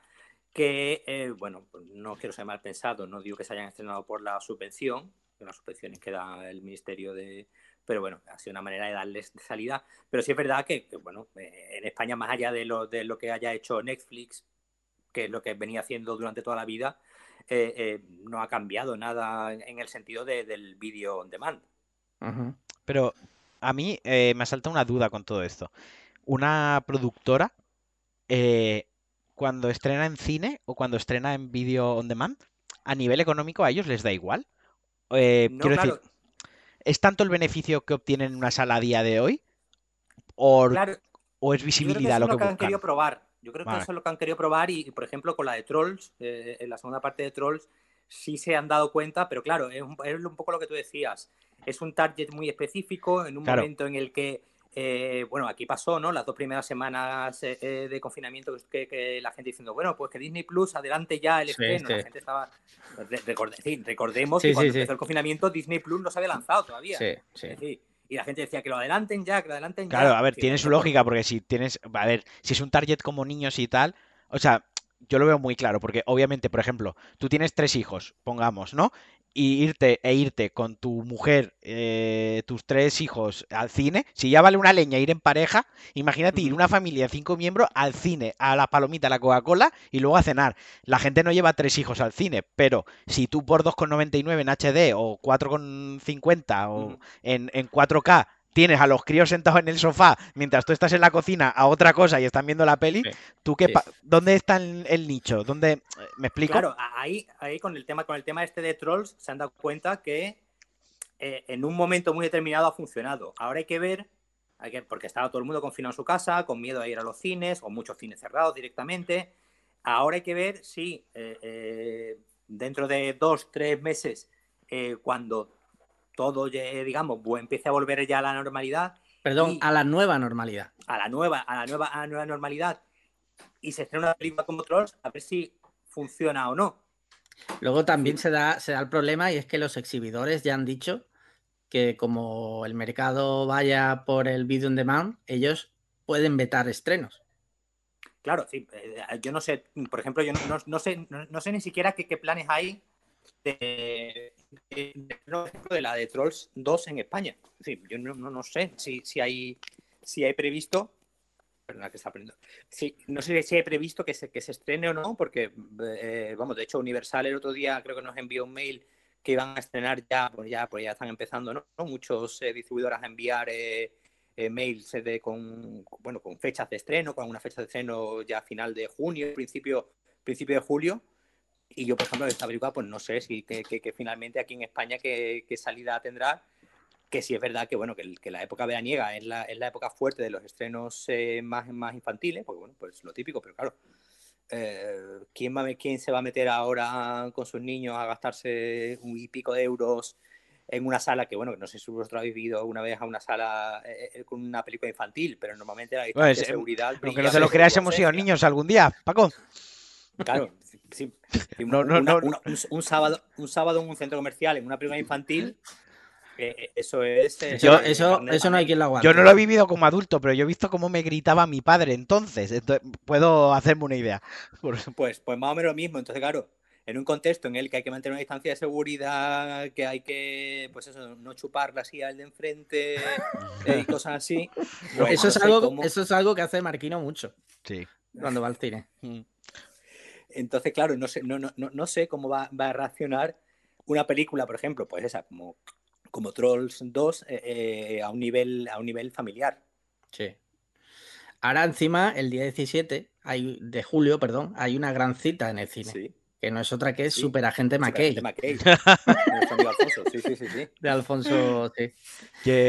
que, bueno, pues, no quiero ser mal pensado, no digo que se hayan estrenado por la subvención, las subvenciones que da el Ministerio de... Pero bueno, ha sido una manera de darles salida. Pero sí es verdad que, bueno, en España, más allá de lo, de lo que haya hecho Netflix, que es lo que venía haciendo durante toda la vida, eh, eh, no ha cambiado nada en, el sentido de- del vídeo on demand. Pero a mí eh, me salta una duda con todo esto. Una productora, eh, cuando estrena en cine o cuando estrena en vídeo on demand, a nivel económico a ellos les da igual. No, quiero claro, decir, ¿es tanto el beneficio que obtienen en una sala a día de hoy? ¿O, claro, o es Yo creo que visibilidad eso lo es lo que que han querido probar. Yo creo que eso es lo que han querido probar y, por ejemplo, con la de Trolls, eh, en la segunda parte de Trolls, sí se han dado cuenta, pero claro, es un, es un poco lo que tú decías. Es un target muy específico en un Claro. momento en el que, eh, bueno, aquí pasó, ¿no? Las dos primeras semanas eh, eh, de confinamiento que, que la gente diciendo, bueno, pues que Disney Plus adelante ya el Sí, estreno. La gente estaba... Sí, recordemos Sí, que cuando empezó el confinamiento Disney Plus no se había lanzado todavía. Sí, sí. Y la gente decía que lo adelanten ya, que lo adelanten ya. Claro, a ver, tiene su lógica, porque si tienes, a ver, si es un target como niños y tal, o sea, yo lo veo muy claro, porque obviamente, por ejemplo, tú tienes tres hijos, pongamos, ¿no? Y irte e irte con tu mujer, eh, tus tres hijos al cine, si ya vale una leña ir en pareja, imagínate ir una familia de cinco miembros al cine, a la palomita, a la Coca-Cola y luego a cenar. La gente no lleva tres hijos al cine, pero si tú por 2,99 en HD o 4,50 o en, en 4K tienes a los críos sentados en el sofá mientras tú estás en la cocina a otra cosa y están viendo la peli, Sí. ¿tú qué Sí. ¿dónde está el, el nicho? ¿Dónde me explico? Claro, ahí, ahí con el tema, con el tema este de trolls se han dado cuenta que eh, en un momento muy determinado ha funcionado. Ahora hay que ver, hay que- porque estaba todo el mundo confinado en su casa, con miedo a ir a los cines, o muchos cines cerrados directamente. Ahora hay que ver si eh, eh, dentro de dos, tres meses, eh, cuando todo, eh, digamos, empiece a volver ya a la normalidad. Perdón, a la nueva normalidad. A la nueva, a la nueva, a la nueva normalidad. Y se estrena una película como Trolls, a ver si funciona o no. Luego también se da, se da el problema y es que los exhibidores ya han dicho que como el mercado vaya por el video on demand, ellos pueden vetar estrenos. Claro, sí. Eh, yo no sé, por ejemplo, yo no, sé, no, sé ni siquiera qué, planes hay de, de, la de Trolls 2 en España. Sí, yo no, sé si, si, hay, si hay previsto. Perdona, que está aprendiendo. Sí, no sé si hay previsto que se, que se estrene o no, porque, eh, vamos, de hecho, Universal el otro día creo que nos envió un mail que iban a estrenar ya, pues ya, pues ya están empezando, ¿no? Muchos eh, distribuidores a enviar eh, mails de, con, bueno, con fechas de estreno, con una fecha de estreno ya final de junio, principio, principio de julio. Y yo, por ejemplo, esta película, pues no sé si que, que, finalmente aquí en España qué, salida tendrá. Que si es verdad que bueno, que, la época veraniega es la, es la época fuerte de los estrenos eh, más, más infantiles, porque bueno, pues lo típico, pero claro, eh, ¿quién, va, ¿quién se va a meter ahora con sus niños a gastarse un y pico de euros en una sala que, bueno, no sé si vosotros habéis ido una vez a una sala eh, eh, con una película infantil, pero normalmente la distancia de seguridad. Aunque no te lo creas, hemos sido niños algún día, Paco. Claro, sí. un, sábado, un sábado en un centro comercial, en una película infantil, eh, eso es. eso, eso, no hay quien lo aguante. Yo no lo he vivido como adulto, pero yo he visto cómo me gritaba mi padre entonces. entonces puedo hacerme una idea. Pues, pues más o menos lo mismo. Entonces, claro, en un contexto en el que hay que mantener una distancia de seguridad, que hay que, pues eso, no chupar la silla al de enfrente eh, y cosas así. Pues eso, es algo, eso es algo que hace Marquino mucho. Sí. Cuando va al cine. Entonces, claro, no sé, no, no, no sé cómo va, a reaccionar una película, por ejemplo, pues esa, como, como Trolls 2, eh, eh, a, un nivel, a un nivel familiar. Sí. Ahora encima, el día 17 hay, de julio, perdón, hay una gran cita en el cine. Sí que no es otra que es Superagente McKay. de Alfonso, sí, sí, sí, De Alfonso, sí.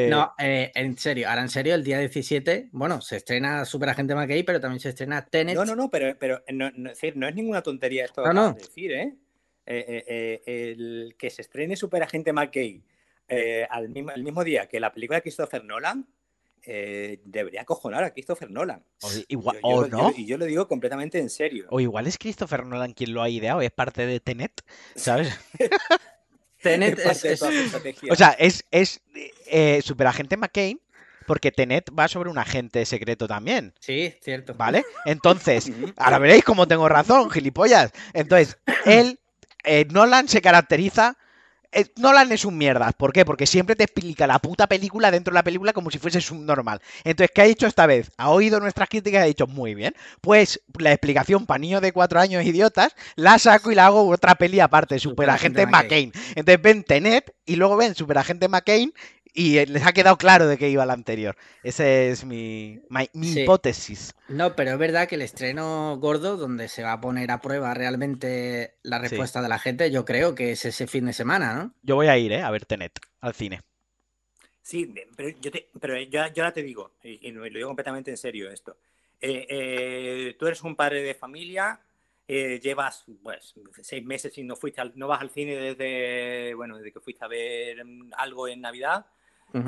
No, eh, en serio, ahora en serio, el día 17, bueno, se estrena Superagente McKay, pero también se estrena Tenet. No, no, no, pero, pero no, no, es ninguna tontería esto no, de decir, ¿eh? Eh, ¿eh? el que se estrene Superagente McKay al mismo, el mismo día que la película de Christopher Nolan, eh, debería acojonar a Christopher Nolan. O, igual, o no. y yo lo digo completamente en serio. O igual es Christopher Nolan quien lo ha ideado, es parte de Tenet, ¿sabes? Tenet es, O sea, es, es eh, Superagente McCain porque Tenet va sobre un agente secreto también. Sí, cierto. ¿Vale? Entonces, ahora veréis cómo tengo razón, gilipollas. Entonces, él, eh, Nolan se caracteriza Nolan es un mierda. ¿Por qué? Porque siempre te explica la puta película dentro de la película como si fuese subnormal. Entonces, ¿qué ha dicho esta vez? Ha oído nuestras críticas y ha dicho, muy bien. Pues la explicación para niños de cuatro años idiotas, la saco y la hago otra peli aparte, Superagente McCain. Entonces ven Tenet y luego ven Superagente McCain y eh, les ha quedado claro de qué iba la anterior. Esa es mi, hipótesis. No, pero es verdad que el estreno gordo, donde se va a poner a prueba realmente la respuesta de la gente, yo creo que es ese fin de semana, ¿no? Yo voy a ir, ¿eh? A ver Tenet, al cine. Sí, pero yo, pero yo, ahora te digo, y, lo digo completamente en serio esto. Eh, eh, tú eres un padre de familia, llevas pues seis meses y no fuiste no vas al cine desde bueno desde que fuiste a ver algo en Navidad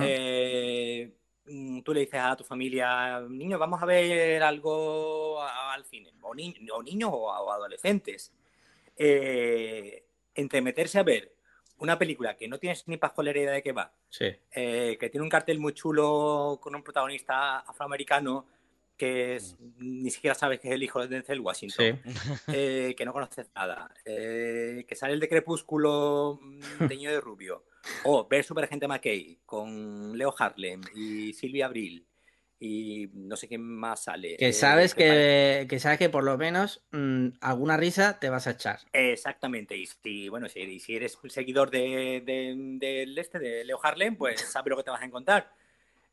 eh, mm, tú le dices a tu familia, niños, vamos a ver algo al cine, o, niños o, adolescentes. Eh, entre meterse a ver una película que no tienes ni pajolera idea de qué va, eh, que tiene un cartel muy chulo con un protagonista afroamericano que mm. ni siquiera sabes que es el hijo de Denzel Washington, que no conoces nada, que sale el de Crepúsculo mm, teñido de rubio, o ver Super Agente McKay con Leo Harlem y Silvia Abril y no sé quién más sale. Que eh, sabes que, que, sabes que por lo menos mm, alguna risa te vas a echar. Exactamente. Y si, bueno, si, si eres seguidor de, del este, de Leo Harlem, pues sabes lo que te vas a encontrar.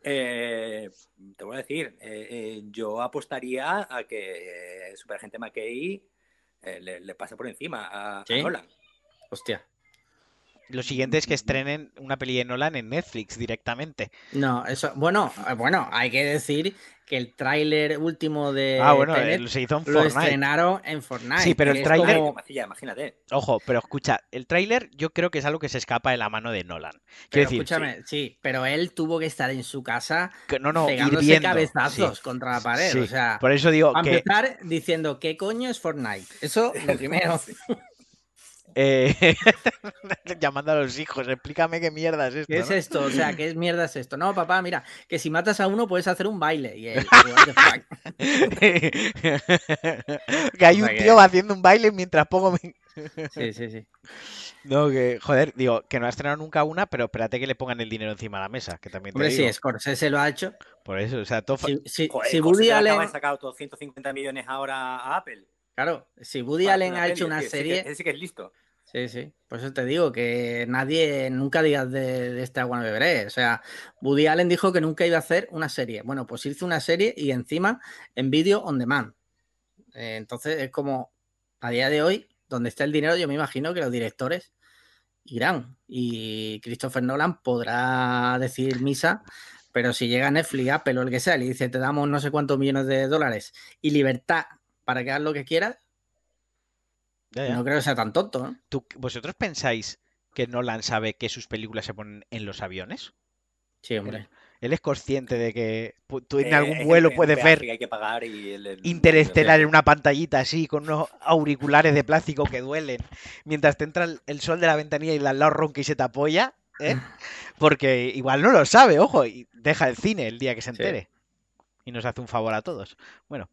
Eh, te voy a decir, eh, yo apostaría a que Super Agente McKay le, pase por encima a, a Nolan. Hostia. Lo siguiente es que estrenen una peli de Nolan en Netflix directamente. No, eso, bueno, eh, bueno, hay que decir que el tráiler último de Ah, bueno, Tenet eh, se hizo en lo Fortnite. estrenaron en Fortnite. Sí, pero el tráiler- como- Macilla, imagínate. Ojo, pero escucha, el tráiler yo creo que es algo que se escapa de la mano de Nolan. Pero Quiero decir, escúchame, sí. pero él tuvo que estar en su casa que no, no, pegándose hirviendo. cabezazos sí, contra la pared. sí. O sea, Por eso digo a que empezar diciendo qué coño es Fortnite. Eso lo primero. eh, llamando a los hijos, explícame qué mierda es esto. ¿Qué es ¿no? esto? O sea, ¿qué mierda es esto? No, papá, mira, que si matas a uno puedes hacer un baile. Y él, "What the fuck?". que hay un tío haciendo un baile mientras pongo mi... Sí, sí, sí. No, que, joder, digo, que no ha estrenado nunca una, pero espérate que le pongan el dinero encima de la mesa, que también te Hombre, digo. sí, Scorsese lo ha hecho. Por eso, o sea, todo Si, si- Joder, si Woody le acaba Allen, de sacar otros 150 millones ahora a Apple. claro, si Woody para Allen ha hecho una serie, ese sí que es listo. Sí, sí. Por eso te digo que nadie, nunca digas de, este agua no beberé. O sea, Woody Allen dijo que nunca iba a hacer una serie. Bueno, pues hizo una serie y encima en vídeo on demand. Eh, entonces es como, a día de hoy, donde está el dinero, yo me imagino que los directores irán. Y Christopher Nolan podrá decir misa, pero si llega Netflix, Apple o el que sea, y dice, te damos no sé cuántos millones de dólares y libertad para que hagas lo que quieras, ya, ya. no creo que sea tan tonto, ¿no? ¿Tú- ¿Vosotros pensáis que Nolan sabe que sus películas se ponen en los aviones? Sí, hombre. Él es consciente de que tú en Eh, algún vuelo el- el puedes ver que hay que pagar y el- el- Interestelar en una pantallita así, con unos auriculares de plástico que duelen, mientras te entra el, el sol de la ventanilla y el al lado ronca y se te apoya, ¿eh? Porque igual no lo sabe, ojo, y deja el cine el día que se Sí. entere. Y nos hace un favor a todos. Bueno,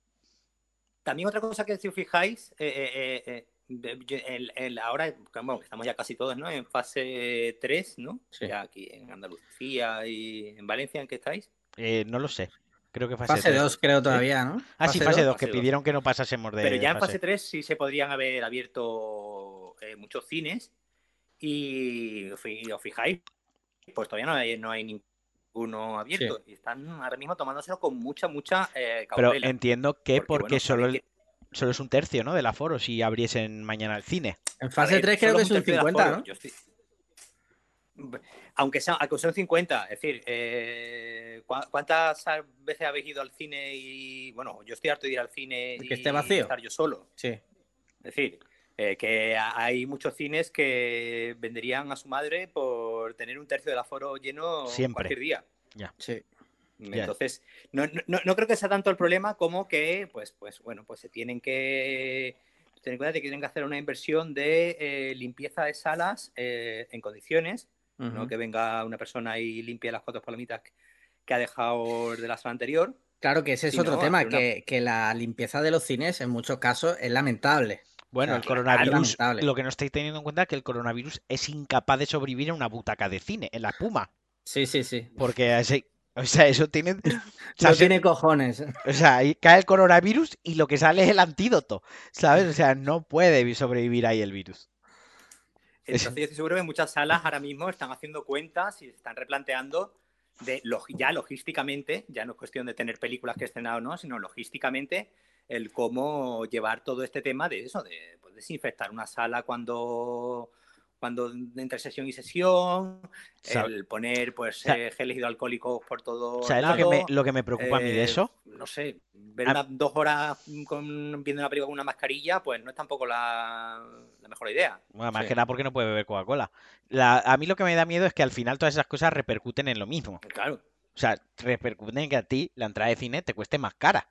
También otra cosa que si os fijáis, eh, eh, eh, eh, el- el- ahora bueno, estamos ya casi todos ¿no? en fase 3, ¿no? Sí. Ya aquí en Andalucía y en Valencia, ¿en qué estáis? eh, no lo sé. Creo que fase, Fase tres. 2 creo todavía, ¿no? Ah, sí, fase 2, Fase que dos. pidieron que no pasásemos de Pero ya en fase. fase 3 sí se podrían haber abierto eh, muchos cines y os fijáis, pues todavía no hay, no hay ninguno abierto y están ahora mismo tomándoselo con mucha, mucha eh, Pero cautela. entiendo que Porque, porque, bueno, solo, el- solo es un tercio, ¿no? Del aforo si abriesen mañana el cine. En A fase ver, 3 creo que es un tercio de 50, aforo, ¿no? estoy- Aunque sea, aunque sea un 50, es decir, eh, ¿cu- ¿cuántas veces habéis ido al cine y, bueno, yo estoy harto de ir al cine Que y esté vacío. estar yo solo? Sí. Es decir, eh, que hay muchos cines que venderían a su madre por tener un tercio del aforo lleno Siempre. cualquier día. Sí. Entonces, no, no, no creo que sea tanto el problema como que, pues, pues bueno, pues se tienen que tener en cuenta de que tienen que hacer una inversión de eh, limpieza de salas eh, en condiciones, no que venga una persona y limpie las cuatro palomitas que- que ha dejado de la sala anterior. Claro que ese es otro no, tema, una- que, que la limpieza de los cines en muchos casos es lamentable. Bueno, sea, el coronavirus, lo que no estáis teniendo en cuenta es que el coronavirus es incapaz de sobrevivir en una butaca de cine, en la Puma. Sí, sí, sí. Porque ese- o sea, eso tiene. O sea, No se- tiene cojones. o sea, ahí cae el coronavirus y lo que sale es el antídoto. ¿Sabes? O sea, no puede vi- sobrevivir ahí el virus. Es- Entonces, yo estoy seguro que muchas salas ahora mismo están haciendo cuentas y se están replanteando de log- ya logísticamente, ya no es cuestión de tener películas que estrenar o no, sino logísticamente el cómo llevar todo este tema de eso, de pues, desinfectar una sala cuando cuando entre sesión y sesión, el poner pues eh, geles hidroalcohólicos por todo ¿Sabes lo que, me, lo que me preocupa a mí de eh, eso? No sé, ver A- unas dos horas con, viendo una película con una mascarilla, pues no es tampoco la, la mejor idea. Bueno, más sí. que nada porque no puede beber Coca-Cola. La- A mí lo que me da miedo es que al final todas esas cosas repercuten en lo mismo. Claro. O sea, repercuten en que a ti la entrada de cine te cueste más cara.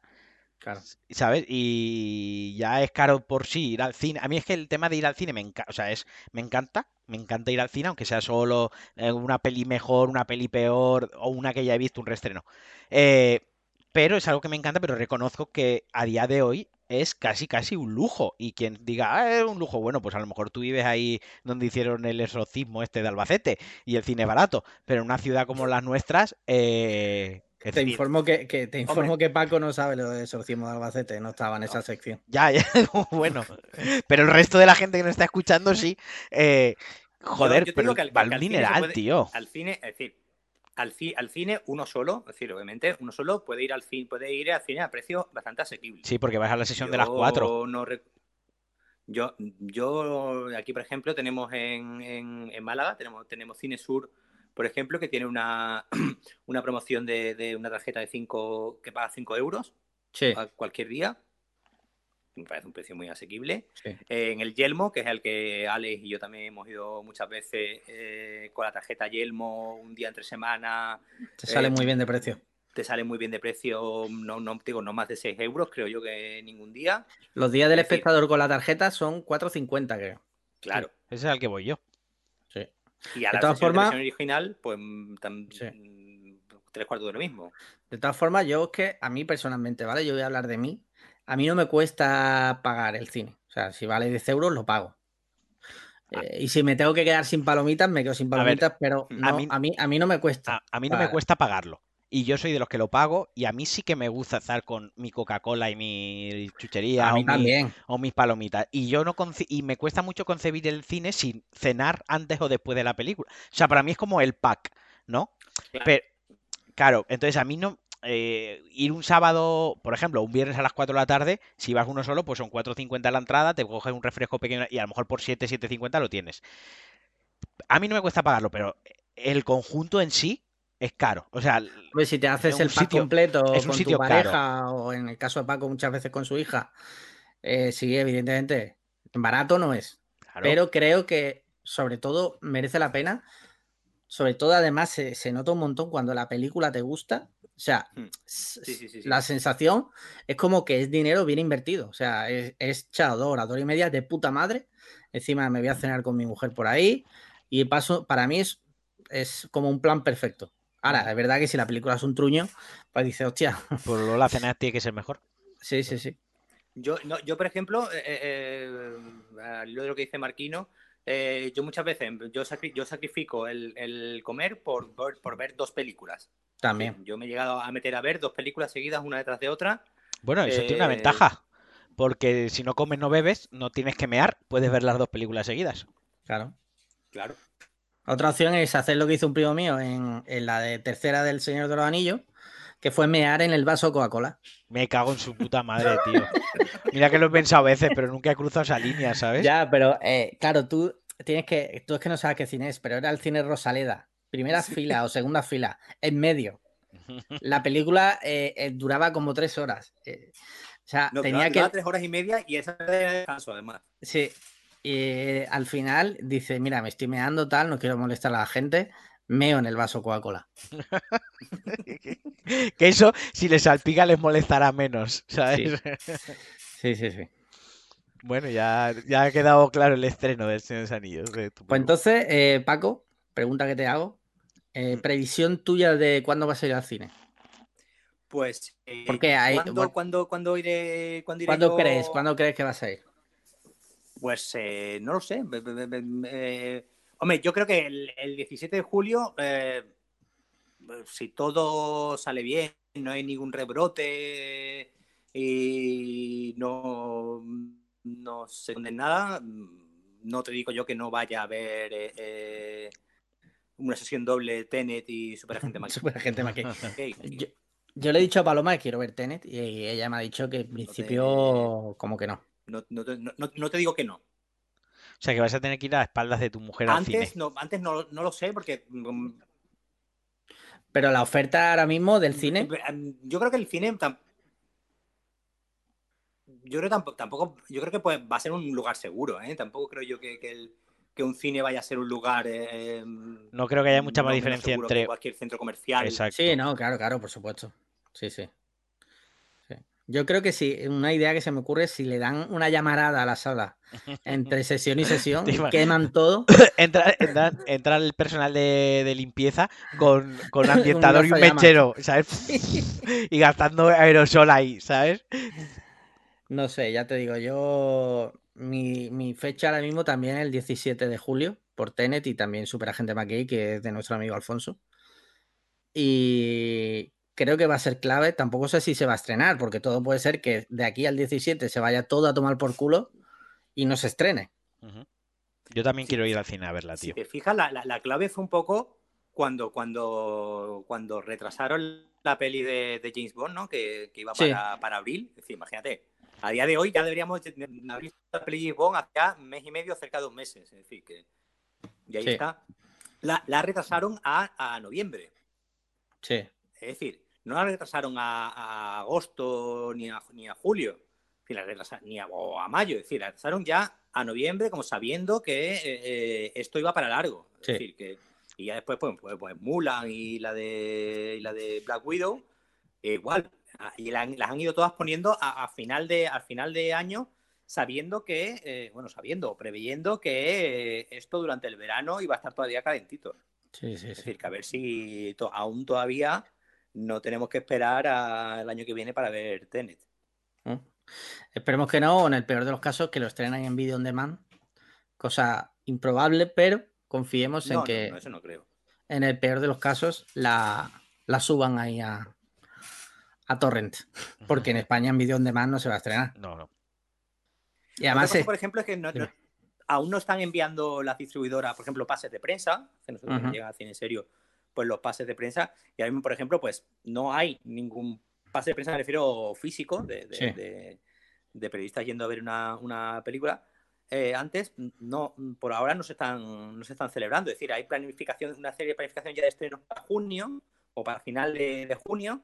Claro. ¿Sabes? Y ya es caro por sí ir al cine. A mí es que el tema de ir al cine me encanta, o sea, es, me encanta, me encanta ir al cine, aunque sea solo eh, una peli mejor, una peli peor o una que ya he visto, un reestreno. Eh, pero es algo que me encanta, pero reconozco que a día de hoy es casi, casi un lujo. Y quien diga, ah, es un lujo, bueno, pues a lo mejor tú vives ahí donde hicieron el exorcismo este de Albacete y el cine barato, pero en una ciudad como las nuestras, eh, Te informo que, que- te informo que Paco no sabe lo de exorcismo de Albacete, no estaba en esa sección. Ya, ya, bueno. Pero el resto de la gente que nos está escuchando, sí. Eh, joder, yo te pero que al- al dineral, puede- tío. Al cine, es decir, al, ci- al cine uno solo, es decir, obviamente, uno solo puede ir al cine, puede ir al cine a precio bastante asequible. Sí, porque vas a la sesión de las Yo cuatro. No rec- Yo, yo aquí, por ejemplo, tenemos en, en, Málaga, tenemos, tenemos Cine Sur, por ejemplo, que tiene una, una promoción de, de, una tarjeta de 5 que paga 5 euros a cualquier día. Me parece un precio muy asequible. en el Yelmo, que es el que Alex y yo también hemos ido muchas veces eh, con la tarjeta Yelmo, un día entre semana. Te sale eh, muy bien de precio te sale muy bien de precio, no, no, digo, no más de 6 euros, creo yo que ningún día. Los días del espectador con la tarjeta son 4.50, creo. Claro. ese es el que voy yo. Y a de la todas formas, original, pues mm, tres cuartos de lo mismo. De todas formas, yo es que a mí personalmente, ¿vale? Yo voy a hablar de mí. A mí no me cuesta pagar el cine. O sea, si vale 10 euros, lo pago. Ah. Eh, y si me tengo que quedar sin palomitas, me quedo sin palomitas, pero a, mí, a, mí, a, mí, no me cuesta. A, mí no me cuesta pagarlo y yo soy de los que lo pago y a mí sí que me gusta estar con mi Coca-Cola y mi chuchería o, mis palomitas. Y yo no y me cuesta mucho concebir el cine sin cenar antes o después de la película. O sea, para mí es como el pack, ¿no? Claro, Pero, claro entonces a mí no eh, ir un sábado, por ejemplo, un viernes a las 4 de la tarde, si vas uno solo, pues son 4.50 la entrada, te coges un refresco pequeño y a lo mejor por 7, 7.50 lo tienes. A mí no me cuesta pagarlo, pero el conjunto en sí es caro. O sea, pues si te haces el pack completo con tu pareja o en el caso de Paco muchas veces con su hija, eh, sí, evidentemente, barato no es. Pero creo que sobre todo merece la pena. Sobre todo, además, se, nota un montón cuando la película te gusta. O sea, hmm. la sensación es como que es dinero bien invertido. O sea, es, es hora, hora y media de puta madre. Encima me voy a cenar con mi mujer por ahí. Y paso, para mí es, es como un plan perfecto. Ahora, es verdad que si la película es un truño, pues dice, hostia. Por lo la cena tiene que ser mejor. Sí, sí, sí. Yo, no, yo por ejemplo, eh, eh, eh lo de lo que dice Marquino, eh, yo muchas veces yo, yo sacrifico el, comer por, por, ver dos películas. También. Yo me he llegado a meter a ver dos películas seguidas, una detrás de otra. Bueno, eso tiene una ventaja. Porque si no comes, no bebes, no tienes que mear, puedes ver las dos películas seguidas. Claro. Claro. Otra opción es hacer lo que hizo un primo mío en, la de tercera del Señor de los Anillos, que fue mear en el vaso Coca-Cola. Me cago en su puta madre, tío. Mira que lo he pensado a veces, pero nunca he cruzado esa línea, ¿sabes? Ya, pero eh, claro, tú tienes que. Tú es que no sabes qué cine es, pero era el cine Rosaleda. Primera fila o segunda fila, en medio. La película eh, eh, duraba como tres horas. o sea, tenía que. tres horas y media y esa de descanso, además. Sí, eh, al final dice, mira, me estoy meando tal, no quiero molestar a la gente, meo en el vaso Coca-Cola. que eso, si les salpica, les molestará menos, ¿sabes? Sí, sí, sí. Bueno, ya, ya ha quedado claro el estreno del Señor de los Anillos. pues entonces, eh, Paco, pregunta que te hago. Eh, mm. ¿Previsión tuya de cuándo vas a ir al cine? Pues, Porque hay, ¿cuándo, iré? ¿Cuándo crees? ¿Cuándo crees que vas a ir? Pues eh, no lo sé. Eh, hombre, yo creo que el, 17 de julio, eh, si todo sale bien, no hay ningún rebrote y no, no se nada, no te digo yo que no vaya a haber una sesión doble Tenet y Superagente McKay. yo, yo, le he dicho a Paloma que quiero ver Tenet y ella me ha dicho que en principio como que no. No, te digo que no. O sea, que vas a tener que ir a espaldas de tu mujer antes, al cine. No, antes no, lo sé porque... Mm, Pero la oferta ahora mismo del cine... Em, yo creo que el cine... Yo creo tampoco, tampoco, yo creo que va a ser un lugar seguro, ¿eh? Tampoco creo yo que, un cine vaya a ser un lugar. Eh, no creo que haya mucha más diferencia entre cualquier centro comercial. Exacto. Sí, no, claro, claro, por supuesto. Sí, sí. Yo creo que sí, una idea que se me ocurre, si le dan una llamarada a la sala entre sesión y sesión, queman todo. entra, el personal de, limpieza con, con ambientador y un mechero, ¿sabes? y gastando aerosol ahí, ¿sabes? No sé, ya te digo, yo. Mi, mi fecha ahora mismo también es el 17 de julio por Tenet y también Super Agente McKay, que es de nuestro amigo Alfonso. Y creo que va a ser clave. Tampoco sé si se va a estrenar, porque todo puede ser que de aquí al 17 se vaya todo a tomar por culo y no se estrene. Yo también quiero ir al cine a verla, tío. Si te fijas, la, clave fue un poco cuando, cuando, cuando retrasaron la peli de, James Bond, ¿no? Que, iba para, abril. Es decir, imagínate. A día de hoy ya deberíamos visto la peli Bond hace un mes y medio, cerca de dos meses. Es decir, que. Y ahí está. La, retrasaron a, noviembre. Sí. Es decir, no la retrasaron a, agosto ni a, ni a julio, ni a, o a mayo. Es decir, la retrasaron ya a noviembre, como sabiendo que eh, eh, esto iba para largo. Es decir, que. Y ya después, pues, pues, pues Mulan y la de, y la de Black Widow, igual, Ah, y las han ido todas poniendo a, final de, al final de año, sabiendo que, eh, bueno, sabiendo, preveyendo que esto durante el verano iba a estar todavía calentito. Sí, sí, es decir, que a ver si aún todavía no tenemos que esperar al año que viene para ver Tenet. Mm. Esperemos que no, en el peor de los casos, que lo estrenen en video on demand, cosa improbable, pero confiemos en que eso no creo. en el peor de los casos la, la suban ahí a, a Torrent, porque en España en vídeo on demand no se va a estrenar. No, no. Y además, por ejemplo, es que aún no están enviando las distribuidoras, por ejemplo, pases de prensa, que nosotros uh llega cine en serio, pues los pases de prensa, y ahora mismo, por ejemplo, pues no hay ningún pase de prensa, me refiero físico, de, periodistas yendo a ver una, película. Eh, antes, no, por ahora no se están, no se están celebrando. Es decir, hay planificación, una serie de planificación ya de estrenos para junio o para final de junio,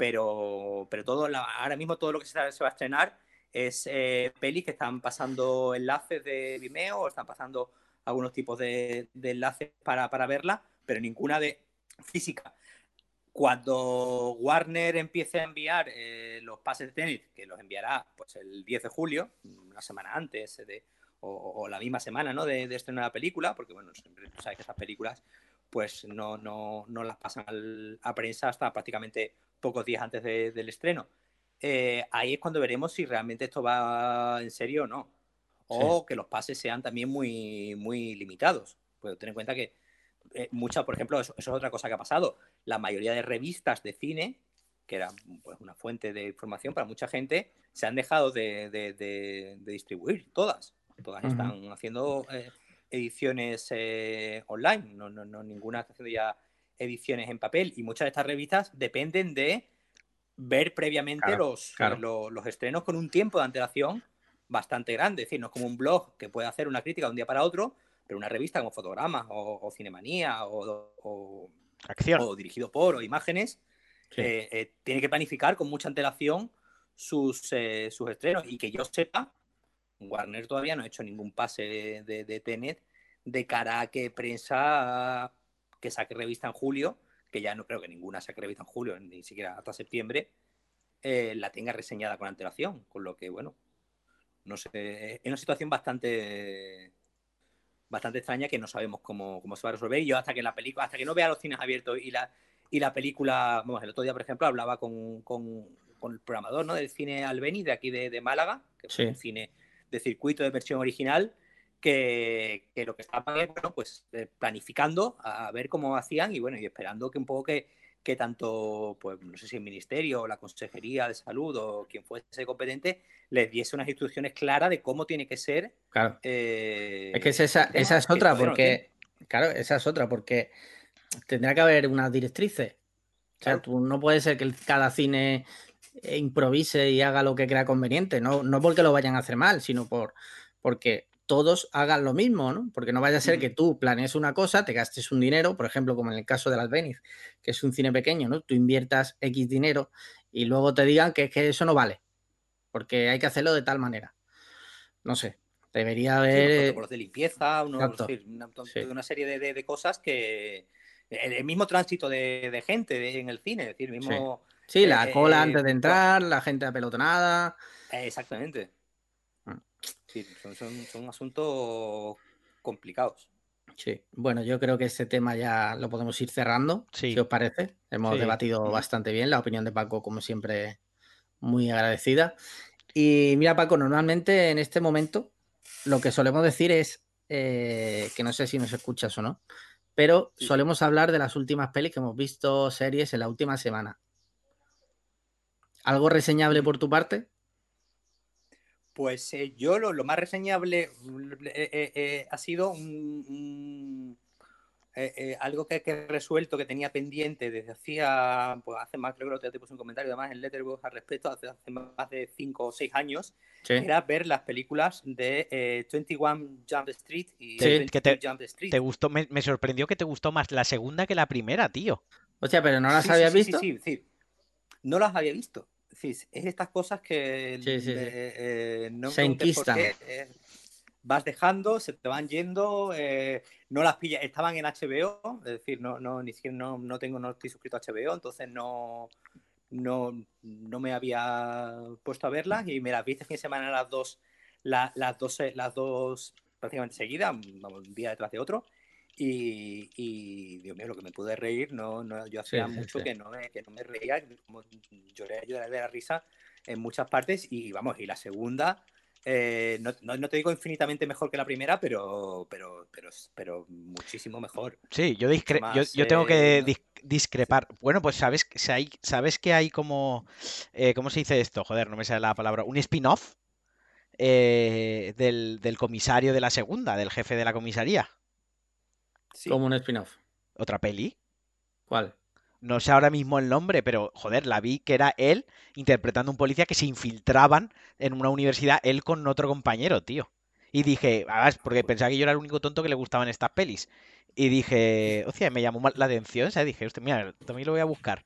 pero, pero todo ahora mismo todo lo que se, va a estrenar es eh, pelis que están pasando enlaces de Vimeo o están pasando algunos tipos de, enlaces para, verla, pero ninguna de física. Cuando Warner empiece a enviar eh, los pases de tenis, que los enviará pues el 10 de julio, una semana antes de, o, la misma semana ¿no? de, estrenar la película, porque bueno, siempre sabes que esas películas pues no, no, no las pasan a prensa hasta prácticamente pocos días antes del estreno. Eh, ahí es cuando veremos si realmente esto va en serio o no. O que los pases sean también muy, muy limitados. Pues ten en cuenta que eh, muchas, por ejemplo, eso, es otra cosa que ha pasado. La mayoría de revistas de cine, que era pues, una fuente de información para mucha gente, se han dejado de, distribuir, todas. Todas están haciendo eh, ediciones online, no, no, no, ninguna está haciendo ya ediciones en papel y muchas de estas revistas dependen de ver previamente los, Los, estrenos con un tiempo de antelación bastante grande. Es decir, no es como un blog que puede hacer una crítica de un día para otro, pero una revista como Fotogramas o, Cinemanía o, Acción. o dirigido por o imágenes, eh, eh, tiene que planificar con mucha antelación sus, eh, sus estrenos. Y que yo sepa, Warner todavía no ha hecho ningún pase de, de Tenet de cara a que prensa que saque revista en julio, que ya no creo que ninguna saque revista en julio, ni siquiera hasta septiembre, la tenga reseñada con antelación. Con lo que, bueno, no sé, es una situación bastante bastante extraña que no sabemos cómo, se va a resolver. Y yo hasta que la película, hasta que no vea los cines abiertos y la, y la película, vamos, el otro día, por ejemplo, hablaba con, el programador ¿no? del cine Albeni de aquí de, Málaga, que es un cine de circuito de versión original, que, lo que estaban bueno, pues eh, planificando a, ver cómo hacían y bueno, y esperando que un poco que, que tanto, pues no sé si el Ministerio o la Consejería de Salud o quien fuese competente les diese unas instrucciones claras de cómo tiene que ser. Claro. Eh, es que esa, esa es otra, porque, claro, esa es otra, porque tendrá que haber unas directrices. O sea, tú, no puede ser que cada cine improvise y haga lo que crea conveniente, no, no porque lo vayan a hacer mal, sino por porque todos hagan lo mismo, ¿no? Porque no vaya a ser que tú planees una cosa, te gastes un dinero, por ejemplo, como en el caso de las Venice, que es un cine pequeño, ¿no? Tú inviertas X dinero y luego te digan que, que eso no vale, porque hay que hacerlo de tal manera. No sé, debería haber... Sí, protocolos de limpieza, una, una, serie de, cosas que... El, mismo tránsito de, gente en el cine, es decir, mismo... Sí, la eh, cola antes de entrar, la gente apelotonada. Exactamente. Sí, son, asuntos complicados. Sí, bueno, yo creo que ese tema ya lo podemos ir cerrando, si os parece. Hemos debatido bastante bien, la opinión de Paco, como siempre, muy agradecida. Y mira, Paco, normalmente en este momento lo que solemos decir es, eh, que no sé si nos escuchas o no, pero solemos hablar de las últimas pelis que hemos visto, series en la última semana. ¿Algo reseñable por tu parte? Pues eh, yo lo, más reseñable eh, eh, ha sido eh, eh, algo que, que, he resuelto, que tenía pendiente desde hacía, pues hace más, creo que te puse un comentario además en Letterboxd al respecto, hace, hace más de 5 o 6 años, sí. era ver las películas de eh, 21 Jump Street y sí, 22 que te, Jump Street. Te gustó, me, me, sorprendió que te gustó más la segunda que la primera, tío. O sea, pero no las sí, sí, visto. Sí, sí, sí, no las había visto. Es estas cosas que no se enquistan. vas dejando, se te van yendo, eh, no las pillas, estaban en HBO, es decir, no, no, ni siquiera no, no tengo, no estoy suscrito a HBO, entonces no, no, no me había puesto a verlas y me las vi este fin de semana las dos, la, las dos, las dos prácticamente seguidas, un día detrás de otro. Y, y, Dios mío, lo que me pude reír, no, no yo hacía sí, mucho sí. Que, no me, que no me reía, como lloré, lloré de la risa en muchas partes y vamos, y la segunda, eh, no, no, no, te digo infinitamente mejor que la primera, pero, pero, pero, pero muchísimo mejor. Sí, yo, discre más, yo, yo, tengo que dis discrepar. Bueno, pues sabes, sabes que hay como, eh, ¿cómo se dice esto? Joder, no me sale la palabra. Un spin-off eh, del, del comisario de la segunda, del jefe de la comisaría. Sí. Como un spin-off. ¿Otra peli? ¿Cuál? No sé ahora mismo el nombre, pero joder, la vi que era él interpretando a un policía que se infiltraban en una universidad, él con otro compañero, tío. Y dije, ah, porque pensaba que yo era el único tonto que le gustaban estas pelis. Y dije, hostia, me llamó la atención, o sea, dije, hostia, mira, también lo voy a buscar.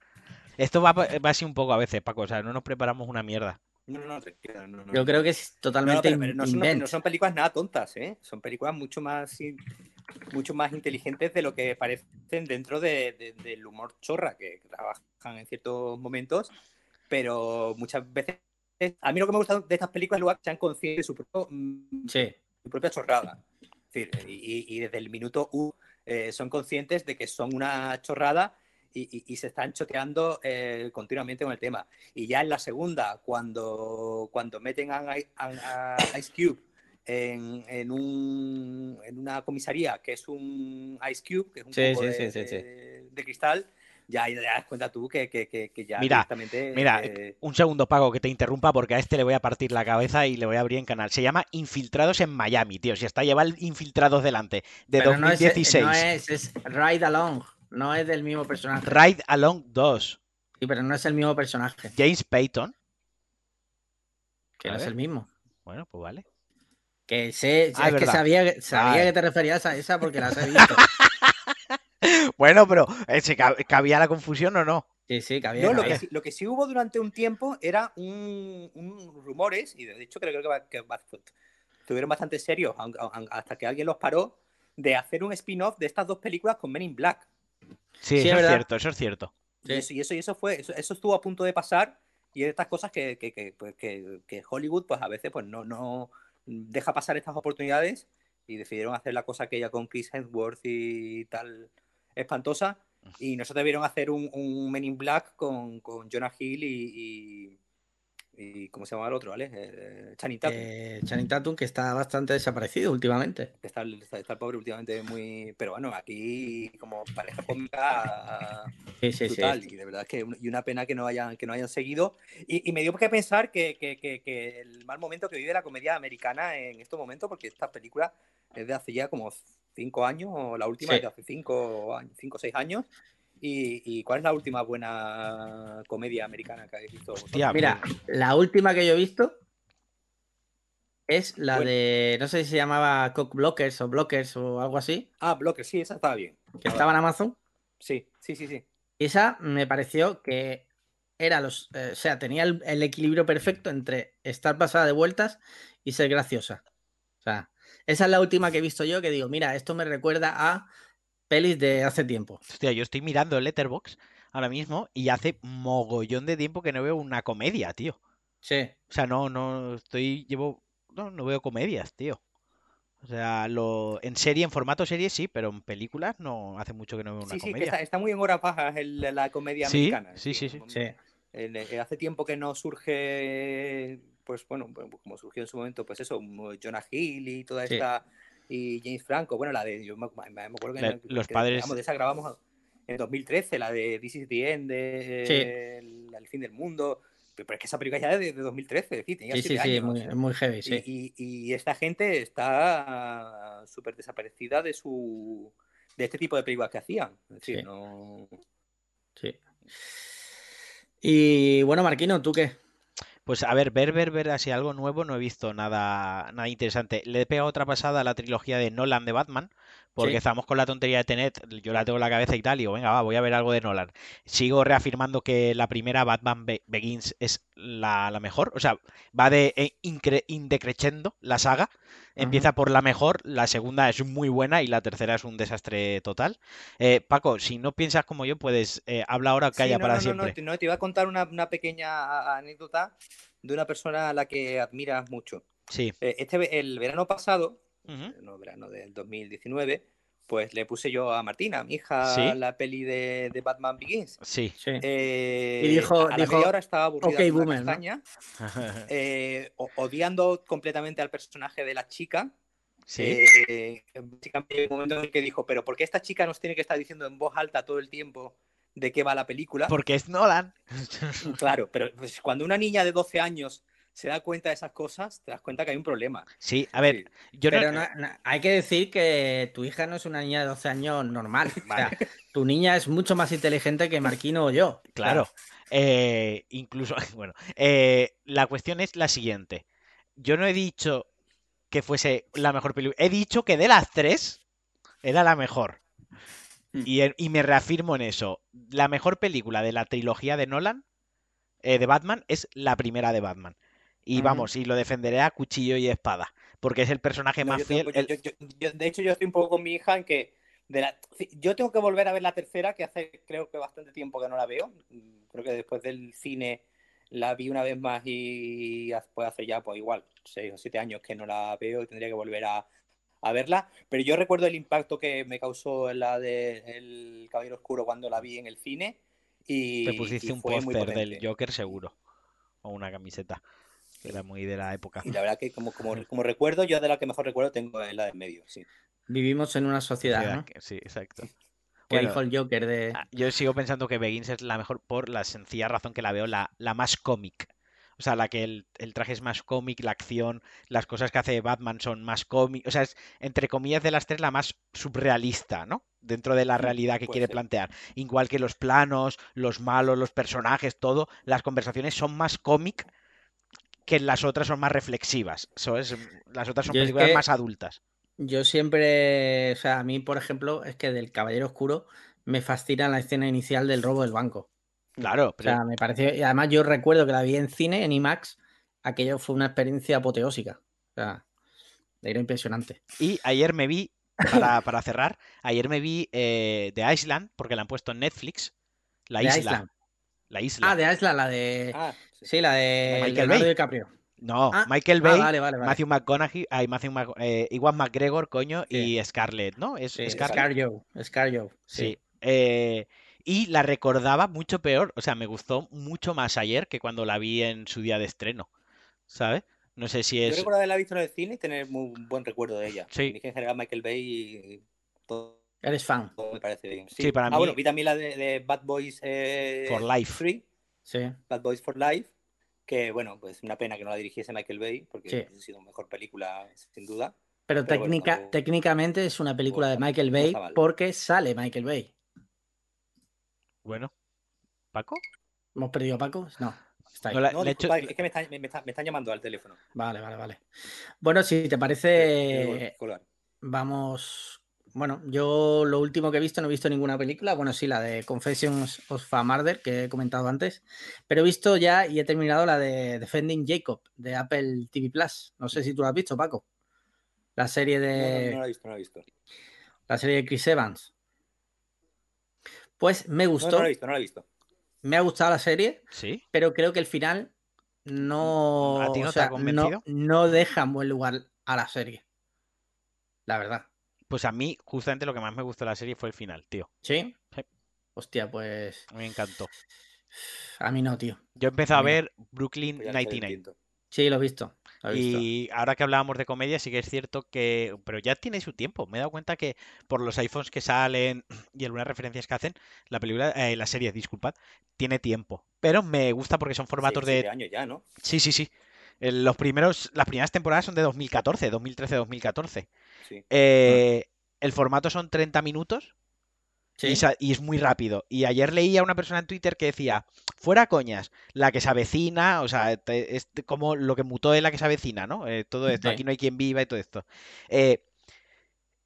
Esto va, va así un poco a veces, Paco, o sea, no nos preparamos una mierda. No, no, no, no, Yo creo que es totalmente no, pero, pero no, son, no, son, películas nada tontas, ¿eh? Son películas mucho más mucho más inteligentes de lo que parecen dentro de, de, del humor chorra que trabajan en ciertos momentos, pero muchas veces a mí lo que me gusta de estas películas es que sean conscientes de su, propio, sí. su propia chorrada. Es decir, y, y, desde el minuto U eh, son conscientes de que son una chorrada y, y, y, se están choteando eh, continuamente con el tema. Y ya en la segunda, cuando, cuando meten a, a, a Ice Cube en, en, un, en, una comisaría que es un Ice Cube, que es un sí, cubo sí, de, sí, de, de, cristal, ya, ya, das cuenta tú que, que, que ya mira, Mira, eh... un segundo, Pago, que te interrumpa porque a este le voy a partir la cabeza y le voy a abrir en canal. Se llama Infiltrados en Miami, tío. Si está lleva Infiltrados delante, de Pero 2016. No es, no es, es Ride Along, no es del mismo personaje. Ride Along 2. Sí, pero no es el mismo personaje. James Payton. Que no es el mismo. Bueno, pues vale. Que sé, ah, es, es que sabía, sabía ah. que te referías a esa porque las he visto. bueno, pero ¿cabía la confusión o no? Sí, sí, cabía. No, cabía. Lo, que sí, lo, que sí, hubo durante un tiempo era un, un rumores, y de hecho creo que, que estuvieron bastante serios hasta que alguien los paró, de hacer un spin-off de estas dos películas con Men in Black. Sí, sí eso es, es cierto, eso es cierto. Sí. Y, eso, y, eso, y eso fue, eso, eso, estuvo a punto de pasar, y es estas cosas que, que, que, pues, que, Hollywood, pues a veces, pues no, no deja pasar estas oportunidades y decidieron hacer la cosa aquella con Chris Hemsworth y tal espantosa. Y no se debieron hacer un, un Men in Black con, con Jonah Hill y, y, y, ¿cómo se llama el otro, ¿vale? Eh, Channing Tatum. Eh, Channing Tatum que está bastante desaparecido últimamente. Está, está, está, el pobre últimamente muy... Pero bueno, aquí como pareja cómica sí, sí, brutal sí. y de verdad es que y una pena que no hayan, que no hayan seguido y, y me dio que pensar que, que, que, que, el mal momento que vive la comedia americana en estos momentos porque esta película es de hace ya como cinco años o la última es de hace cinco cinco o seis años ¿Y, ¿Y, cuál es la última buena comedia americana que habéis visto? Hostia, Mira, la última que yo he visto es la bueno. de, no sé si se llamaba Cock Blockers o Blockers o algo así. Ah, Blockers, sí, esa estaba bien. Que estaba en Amazon. Sí, sí, sí, sí. Esa me pareció que era los, eh, o sea, tenía el, el, equilibrio perfecto entre estar pasada de vueltas y ser graciosa. O sea, esa es la última que he visto yo que digo, mira, esto me recuerda a pelis de hace tiempo. Hostia, yo estoy mirando el Letterbox ahora mismo y hace mogollón de tiempo que no veo una comedia, tío. Sí. O sea, no, no, estoy, llevo, no, no veo comedias, tío. O sea, lo, en serie, en formato serie sí, pero en películas no hace mucho que no veo una sí, sí, comedia. Sí, está, está, muy en hora paja el, la comedia ¿Sí? americana. Sí, sí, sí. sí. El, el, hace tiempo que no surge, pues bueno, como surgió en su momento, pues eso, Jonah Hill y toda esta... Y James Franco. Bueno, la de. Yo me, me acuerdo que. La, los que, padres. De esa grabamos en 2013, la de This is the End, de, sí. el, el, fin del mundo. Pero es que esa película ya es de, de 2013, es decir, tenía sí, sí, años, muy, muy heavy, sí. Y, y, y esta gente está súper desaparecida de su de este tipo de películas que hacían. Es decir, no... Sí. Y bueno, Marquino, ¿tú qué? Pues a ver, ver, ver, ver así algo nuevo, no he visto nada, nada interesante. Le he pegado otra pasada a la trilogía de Nolan de Batman, porque Sí. estamos con la tontería de Tenet, yo la tengo en la cabeza y tal, y digo, venga, va, voy a ver algo de Nolan. Sigo reafirmando que la primera Batman Be- Begins es la, la mejor, o sea, va de eh, indecreciendo la saga, empieza por la mejor, la segunda es muy buena y la tercera es un desastre total. Eh, Paco, si no piensas como yo, puedes eh, habla ahora o Sí, calla no, para no, no, siempre. No, no, te iba a contar una, una pequeña anécdota de una persona a la que admiras mucho. Sí. Eh, Este, el verano pasado, Ujú. no, verano del 2019, pues le puse yo a Martina, a mi hija, ¿Sí? la peli de, de Batman Begins. Sí. Sí. Eh, Y dijo- a la dijo, media hora estaba aburrida "Ok, como una boomer", ¿no? castaña, eh, odiando completamente al personaje de la chica. Sí. Eh, básicamente un momento en el que dijo, pero ¿por qué esta chica nos tiene que estar diciendo en voz alta todo el tiempo de qué va la película? Porque es Nolan. Claro, pero pues, cuando una niña de 12 años se da cuenta de esas cosas, te das cuenta que hay un problema. Sí, a ver, Sí. yo no- Pero no- no- hay que decir que tu hija no es una niña de 12 años normal. O sea, tu niña es mucho más inteligente que Marquino o yo. Claro. Eh, incluso, bueno, eh, la cuestión es la siguiente. Yo no he dicho que fuese la mejor película. He dicho que de las tres era la mejor. Mm. Y, y me reafirmo en eso. La mejor película de la trilogía de Nolan, eh, de Batman, es la primera de Batman. Y vamos, y lo defenderé a cuchillo y espada. Porque es el personaje No, más yo fiel. tengo- yo- el- yo- yo- yo- de hecho, yo estoy un poco con mi hija en que de la- yo tengo que volver a ver la tercera, que hace creo que bastante tiempo que no la veo. Mm, Creo que después del cine la vi una vez más y después hace ya, pues igual, seis o siete años que no la veo y tendría que volver a, a verla. Pero yo recuerdo el impacto que me causó la de El Caballero Oscuro cuando la vi en el cine. Y, Te pusiste y un póster del. Joker seguro. O una camiseta. Que era muy de la época. Y la verdad que como, como, como recuerdo, yo de la que mejor recuerdo tengo es la de en medio, sí. Vivimos en una sociedad, Sociedad ¿no? que- Sí, exacto. Que Bueno, dijo el Joker de. Ah, Yo sigo pensando que Begins es la mejor por la sencilla razón que la veo la, la más cómic. O sea, la que el, el traje es más cómic, la acción, las cosas que hace Batman son más cómic. O sea, es entre comillas de las tres la más surrealista, ¿no? Dentro de la Mm, realidad que quiere ser. plantear. Igual que los planos, los malos, los personajes, todo, las conversaciones son más cómic que las otras son más reflexivas. Eso es, las otras son Yo es películas que- más adultas. Yo siempre. O sea, a mí, por ejemplo, es que del Caballero Oscuro me fascina la escena inicial del robo del banco. Claro, O pero sea, me pareció. Y además, yo recuerdo que la vi en cine, en IMAX. Aquello fue una experiencia apoteósica. O sea, era impresionante. Y ayer me vi, para, para cerrar, ayer me vi eh, The Island, porque la han puesto en Netflix. La The isla. Island. La isla. Ah, de Island, la de. Ah, sí. Sí, la de Michael Bay. DiCaprio. No, Ah, Michael ah, Bay, vale, vale, vale. Matthew McConaughey, ay, Matthew Mc- eh, Iwan McGregor, coño, Sí. y Scarlett, ¿no? Es Sí, Scarlett. Scarjo. Scarjo. Sí. Sí. Eh, y la recordaba mucho peor, o sea, me gustó mucho más ayer que cuando la vi en su día de estreno, ¿sabes? No sé si Yo es... recuerdo haberla visto en el cine y tener muy buen recuerdo de ella. Sí. Que en general Michael Bay y todo, Eres fan. todo me parece bien. Sí, para ah, mí- bueno, vi también la de, de Bad Boys eh, For Life. 3, Sí. Bad Boys for Life, que bueno, pues una pena que no la dirigiese Michael Bay, porque Sí. hubiese sido mejor película sin duda. Pero, Pero bueno, técnica, técnicamente es una película de está- Michael Bay está porque sale Michael Bay. Bueno, Paco. ¿Hemos perdido a Paco? No. Está ahí. No la- No, hecho- es que me están, me, me están- me están llamando al teléfono. Vale, vale, vale. Bueno, si te parece, vamos. Bueno, yo lo último que he visto, no he visto ninguna película. Bueno, sí, la de Confessions of a Murder, que he comentado antes. Pero he visto ya y he terminado la de Defending Jacob, de Apple TV Plus. No sé si tú la has visto, Paco. La serie No, no, de. no la he visto, no la he visto. La serie de Chris Evans. Pues me No, gustó. no la he visto, no la he visto. Me ha gustado la serie. Sí. pero creo que el final no, ¿A ti no o te ha sea, convencido? no deja en buen lugar a la serie. La verdad. Pues a mí, justamente lo que más me gustó de la serie fue el final, tío. ¿Sí? Sí. Hostia, pues A mí me encantó. a mí no, tío. Yo empecé a Mira. ver Brooklyn Pues ya no sé del 99. tiento. Sí, lo he visto. Lo he visto. Y ahora que hablábamos de comedia, sí que es cierto que. Pero ya tiene su tiempo. Me he dado cuenta que por los iPhones que salen y algunas referencias que hacen, la película, eh, la serie, disculpad, tiene tiempo. Pero me gusta porque son formatos Siete de. años ya, ¿no? Sí, sí, sí. Los primeros, las primeras temporadas son de 2014, 2013-2014. Sí. Eh, el formato son 30 minutos Sí. y, es muy rápido. Y ayer leía a una persona en Twitter que decía, fuera coñas, la que se avecina, o sea, te- es como lo que mutó es la que se avecina, ¿no? Eh, todo esto, Sí. aquí no hay quien viva y todo esto. Eh,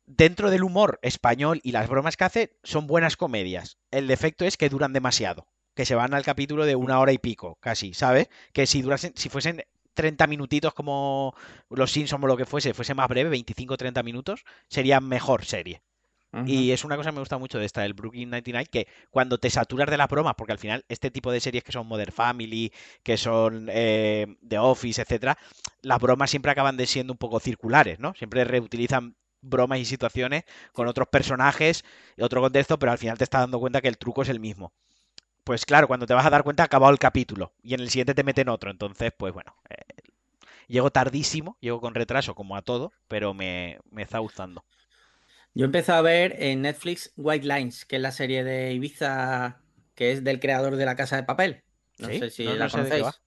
dentro del humor español y las bromas que hace, son buenas comedias. El defecto es que duran demasiado, que se van al capítulo de una hora y pico, casi, ¿sabes? Que si durasen, si fuesen 30 minutitos como los Simpsons o lo que fuese, fuese más breve, 25-30 minutos, sería mejor serie. Y es una cosa que me gusta mucho de esta, el Brooklyn 99, que cuando te saturas de las bromas, porque al final este tipo de series que son Modern Family, que son eh, The Office, etcétera, las bromas siempre acaban de siendo un poco circulares, ¿no? Siempre reutilizan bromas y situaciones con otros personajes y otro contexto, pero al final te estás dando cuenta que el truco es el mismo. Pues claro, cuando te vas a dar cuenta ha acabado el capítulo y en el siguiente te meten otro, entonces pues bueno, eh, llego tardísimo, llego con retraso como a todo, pero me, me está gustando. Yo empecé a ver en Netflix White Lines, que es la serie de Ibiza que es del creador de La Casa de Papel. No ¿Sí? sé si No, la no conocéis.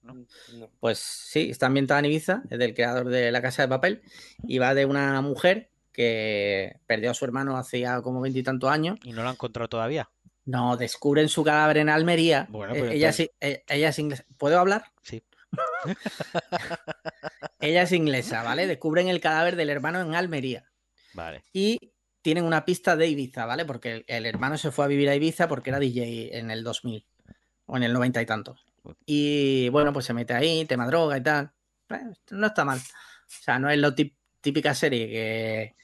Pues sí, está ambientada en Ibiza, es del creador de La Casa de Papel y va de una mujer que perdió a su hermano hacía como veintitantos años. Y no lo han encontrado todavía. No, descubren su cadáver en Almería. Bueno, Eh, pues ella, sí- eh, ella es inglesa. ¿Puedo hablar? Sí. Ella es inglesa, ¿vale? Descubren el cadáver del hermano en Almería. Vale. y tienen una pista de Ibiza, ¿vale? Porque el, el hermano se fue a vivir a Ibiza porque era DJ en el 2000 o en el 90 y tantos. Y bueno, pues se mete ahí, tema droga y tal. No está mal. O sea, no es lo típica serie que,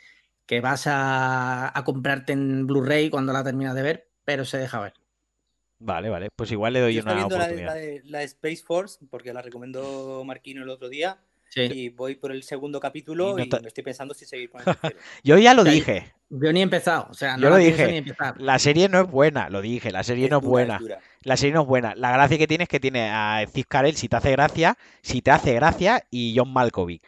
que vas a, a comprarte en Blu-ray cuando la terminas de ver, pero se deja ver. Vale, vale. Pues igual le doy Yo una viendo oportunidad. la de- la de Space Force porque la recomendó Marquino el otro día Sí. y voy por el segundo capítulo Y no y, me estoy pensando si seguir con el tercero. Yo ya lo O sea, dije. Yo ni he empezado, o sea, no Yo lo dije. ni empezar. La serie no es buena, lo dije. La serie Es no es dura, buena. es. La serie no es buena. La gracia que tiene es que tiene a Steve Carell, si te hace gracia, si te hace gracia, y John Malkovich.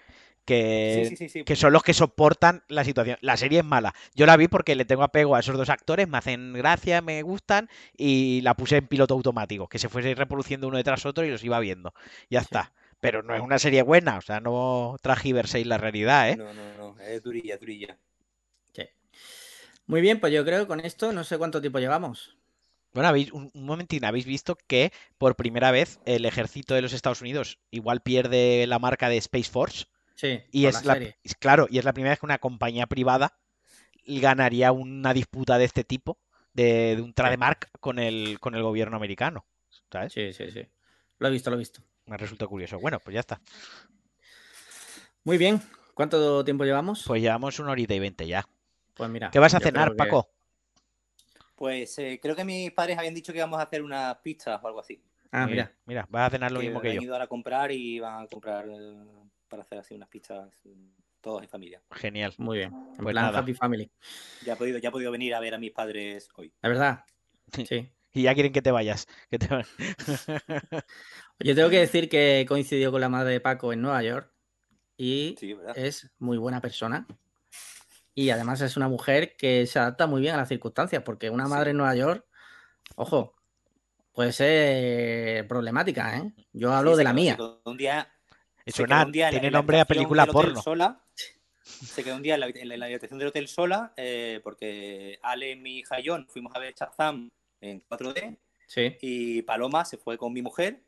Que, Sí, sí, sí, sí. que son los que soportan la situación. La serie es mala. Yo la vi porque le tengo apego a esos dos actores, me hacen gracia, me gustan, y la puse en piloto automático, que se fuese reproduciendo uno detrás otro y los iba viendo. Ya está. Pero no es una serie buena, o sea, no tragiverséis la realidad, ¿eh? No, no, no, es durilla, durilla. Sí. Muy bien, pues yo creo que con esto no sé cuánto tiempo llevamos. Bueno, habéis, un, un momentín, habéis visto que por primera vez el ejército de los Estados Unidos igual pierde la marca de Space Force. Sí, Y es la la, claro, y es la primera vez que una compañía privada ganaría una disputa de este tipo, de, de un trademark con el, con el gobierno americano. ¿Sabes? Sí, sí, sí. Lo he visto, lo he visto. Me resulta curioso. Bueno, pues ya está. Muy bien. ¿Cuánto tiempo llevamos? Pues llevamos una horita y veinte ya. Pues mira. ¿Qué vas a cenar, que- Paco? Pues eh, creo que mis padres habían dicho que íbamos a hacer unas pizzas o algo así. Ah, mira. Mira, vas a cenar lo que mismo que han yo. ido ahora a comprar y van a comprar para hacer así unas pizzas eh, todos en familia. Genial. Muy bien. En Pues plan nada. Happy Family. Ya he podido, ya he podido venir a ver a mis padres hoy. ¿De verdad? Sí. Y ya quieren que te vayas. Que te... Yo tengo que decir que he coincidido con la madre de Paco en Nueva York y es muy buena persona. Y además es una mujer que se adapta muy bien a las circunstancias, porque una Sí. madre en Nueva York, ojo, puede ser problemática, ¿eh? Yo hablo Sí, de la mía. un día, Suena- un día tiene en la nombre a película porno. Sola, se quedó un día en la, en habitación del hotel sola eh, porque Ale, mi hija y yo fuimos a ver Shazam en 4D Sí. y Paloma se fue con mi mujer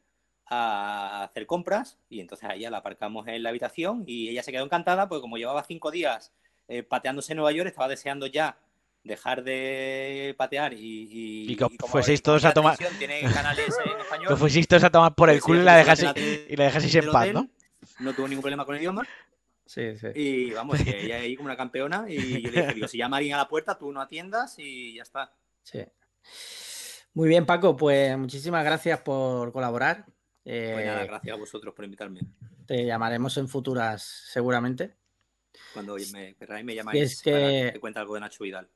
a hacer compras y entonces a ella la aparcamos en la habitación y ella se quedó encantada porque como llevaba cinco días eh, pateándose en Nueva York estaba deseando ya dejar de patear y, y, Y que como fueseis todos a tomar- tiene canales en español Que todos a tomar por el culo y la dejaseis, y la dejaseis en paz, ¿no? No tuvo ningún problema con el idioma Sí, sí. y vamos, que ella ahí como una campeona y yo le dije, digo, si llama alguien a la puerta, tú no atiendas y ya está. sí. Muy bien, Paco, pues muchísimas gracias por colaborar. Pues nada, Eh, gracias a vosotros por invitarme. te llamaremos en futuras seguramente. Cuando me me llamáis es que- para que cuente algo de Nacho Vidal.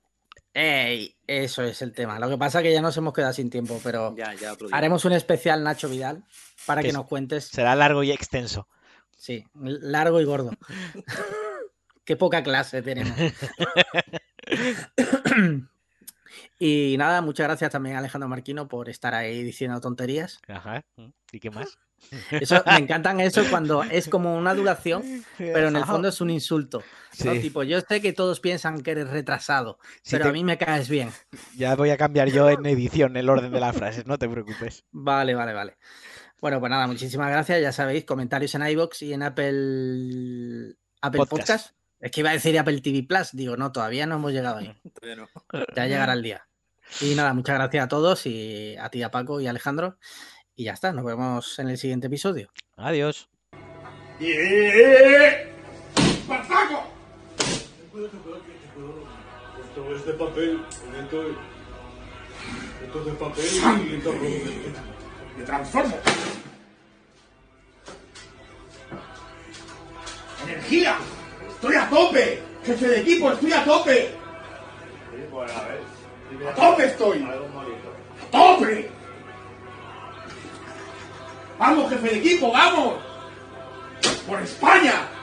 Ey, eso es el tema. Lo que pasa es que ya nos hemos quedado sin tiempo, pero Ya, haremos un especial Nacho Vidal para Que nos cuentes. Será largo y extenso. Sí, largo y gordo. Qué poca clase tenemos. Y nada, muchas gracias también a Alejandro Marquino por estar ahí diciendo tonterías. Ajá. ¿Y qué más? Eso, me encantan eso cuando es como una duración, pero en el fondo es un insulto. ¿no? Sí. Tipo, yo sé que todos piensan que eres retrasado, Si pero te- a mí me caes bien. Ya voy a cambiar yo en edición el orden de las frases, no te preocupes. Vale, vale, vale. Bueno, pues nada, muchísimas gracias. Ya sabéis, comentarios en iBox y en Apple, Apple Podcast. Podcast. Es que iba a decir Apple TV Plus. Digo, no, todavía no hemos llegado ahí. Todavía no. Ya llegará el día. Y nada, muchas gracias a todos y a ti, a Paco y a Alejandro. Y ya está, nos vemos en el siguiente episodio. Adiós. ¡Espartaco! Esto es de papel, lento, esto es de papel y lento Me transformo. ¡Energía! ¡Estoy a tope! ¡Jefe de equipo, estoy a tope! ¡A tope estoy! ¡A tope! ¡Vamos, jefe de equipo, vamos! ¡Por España!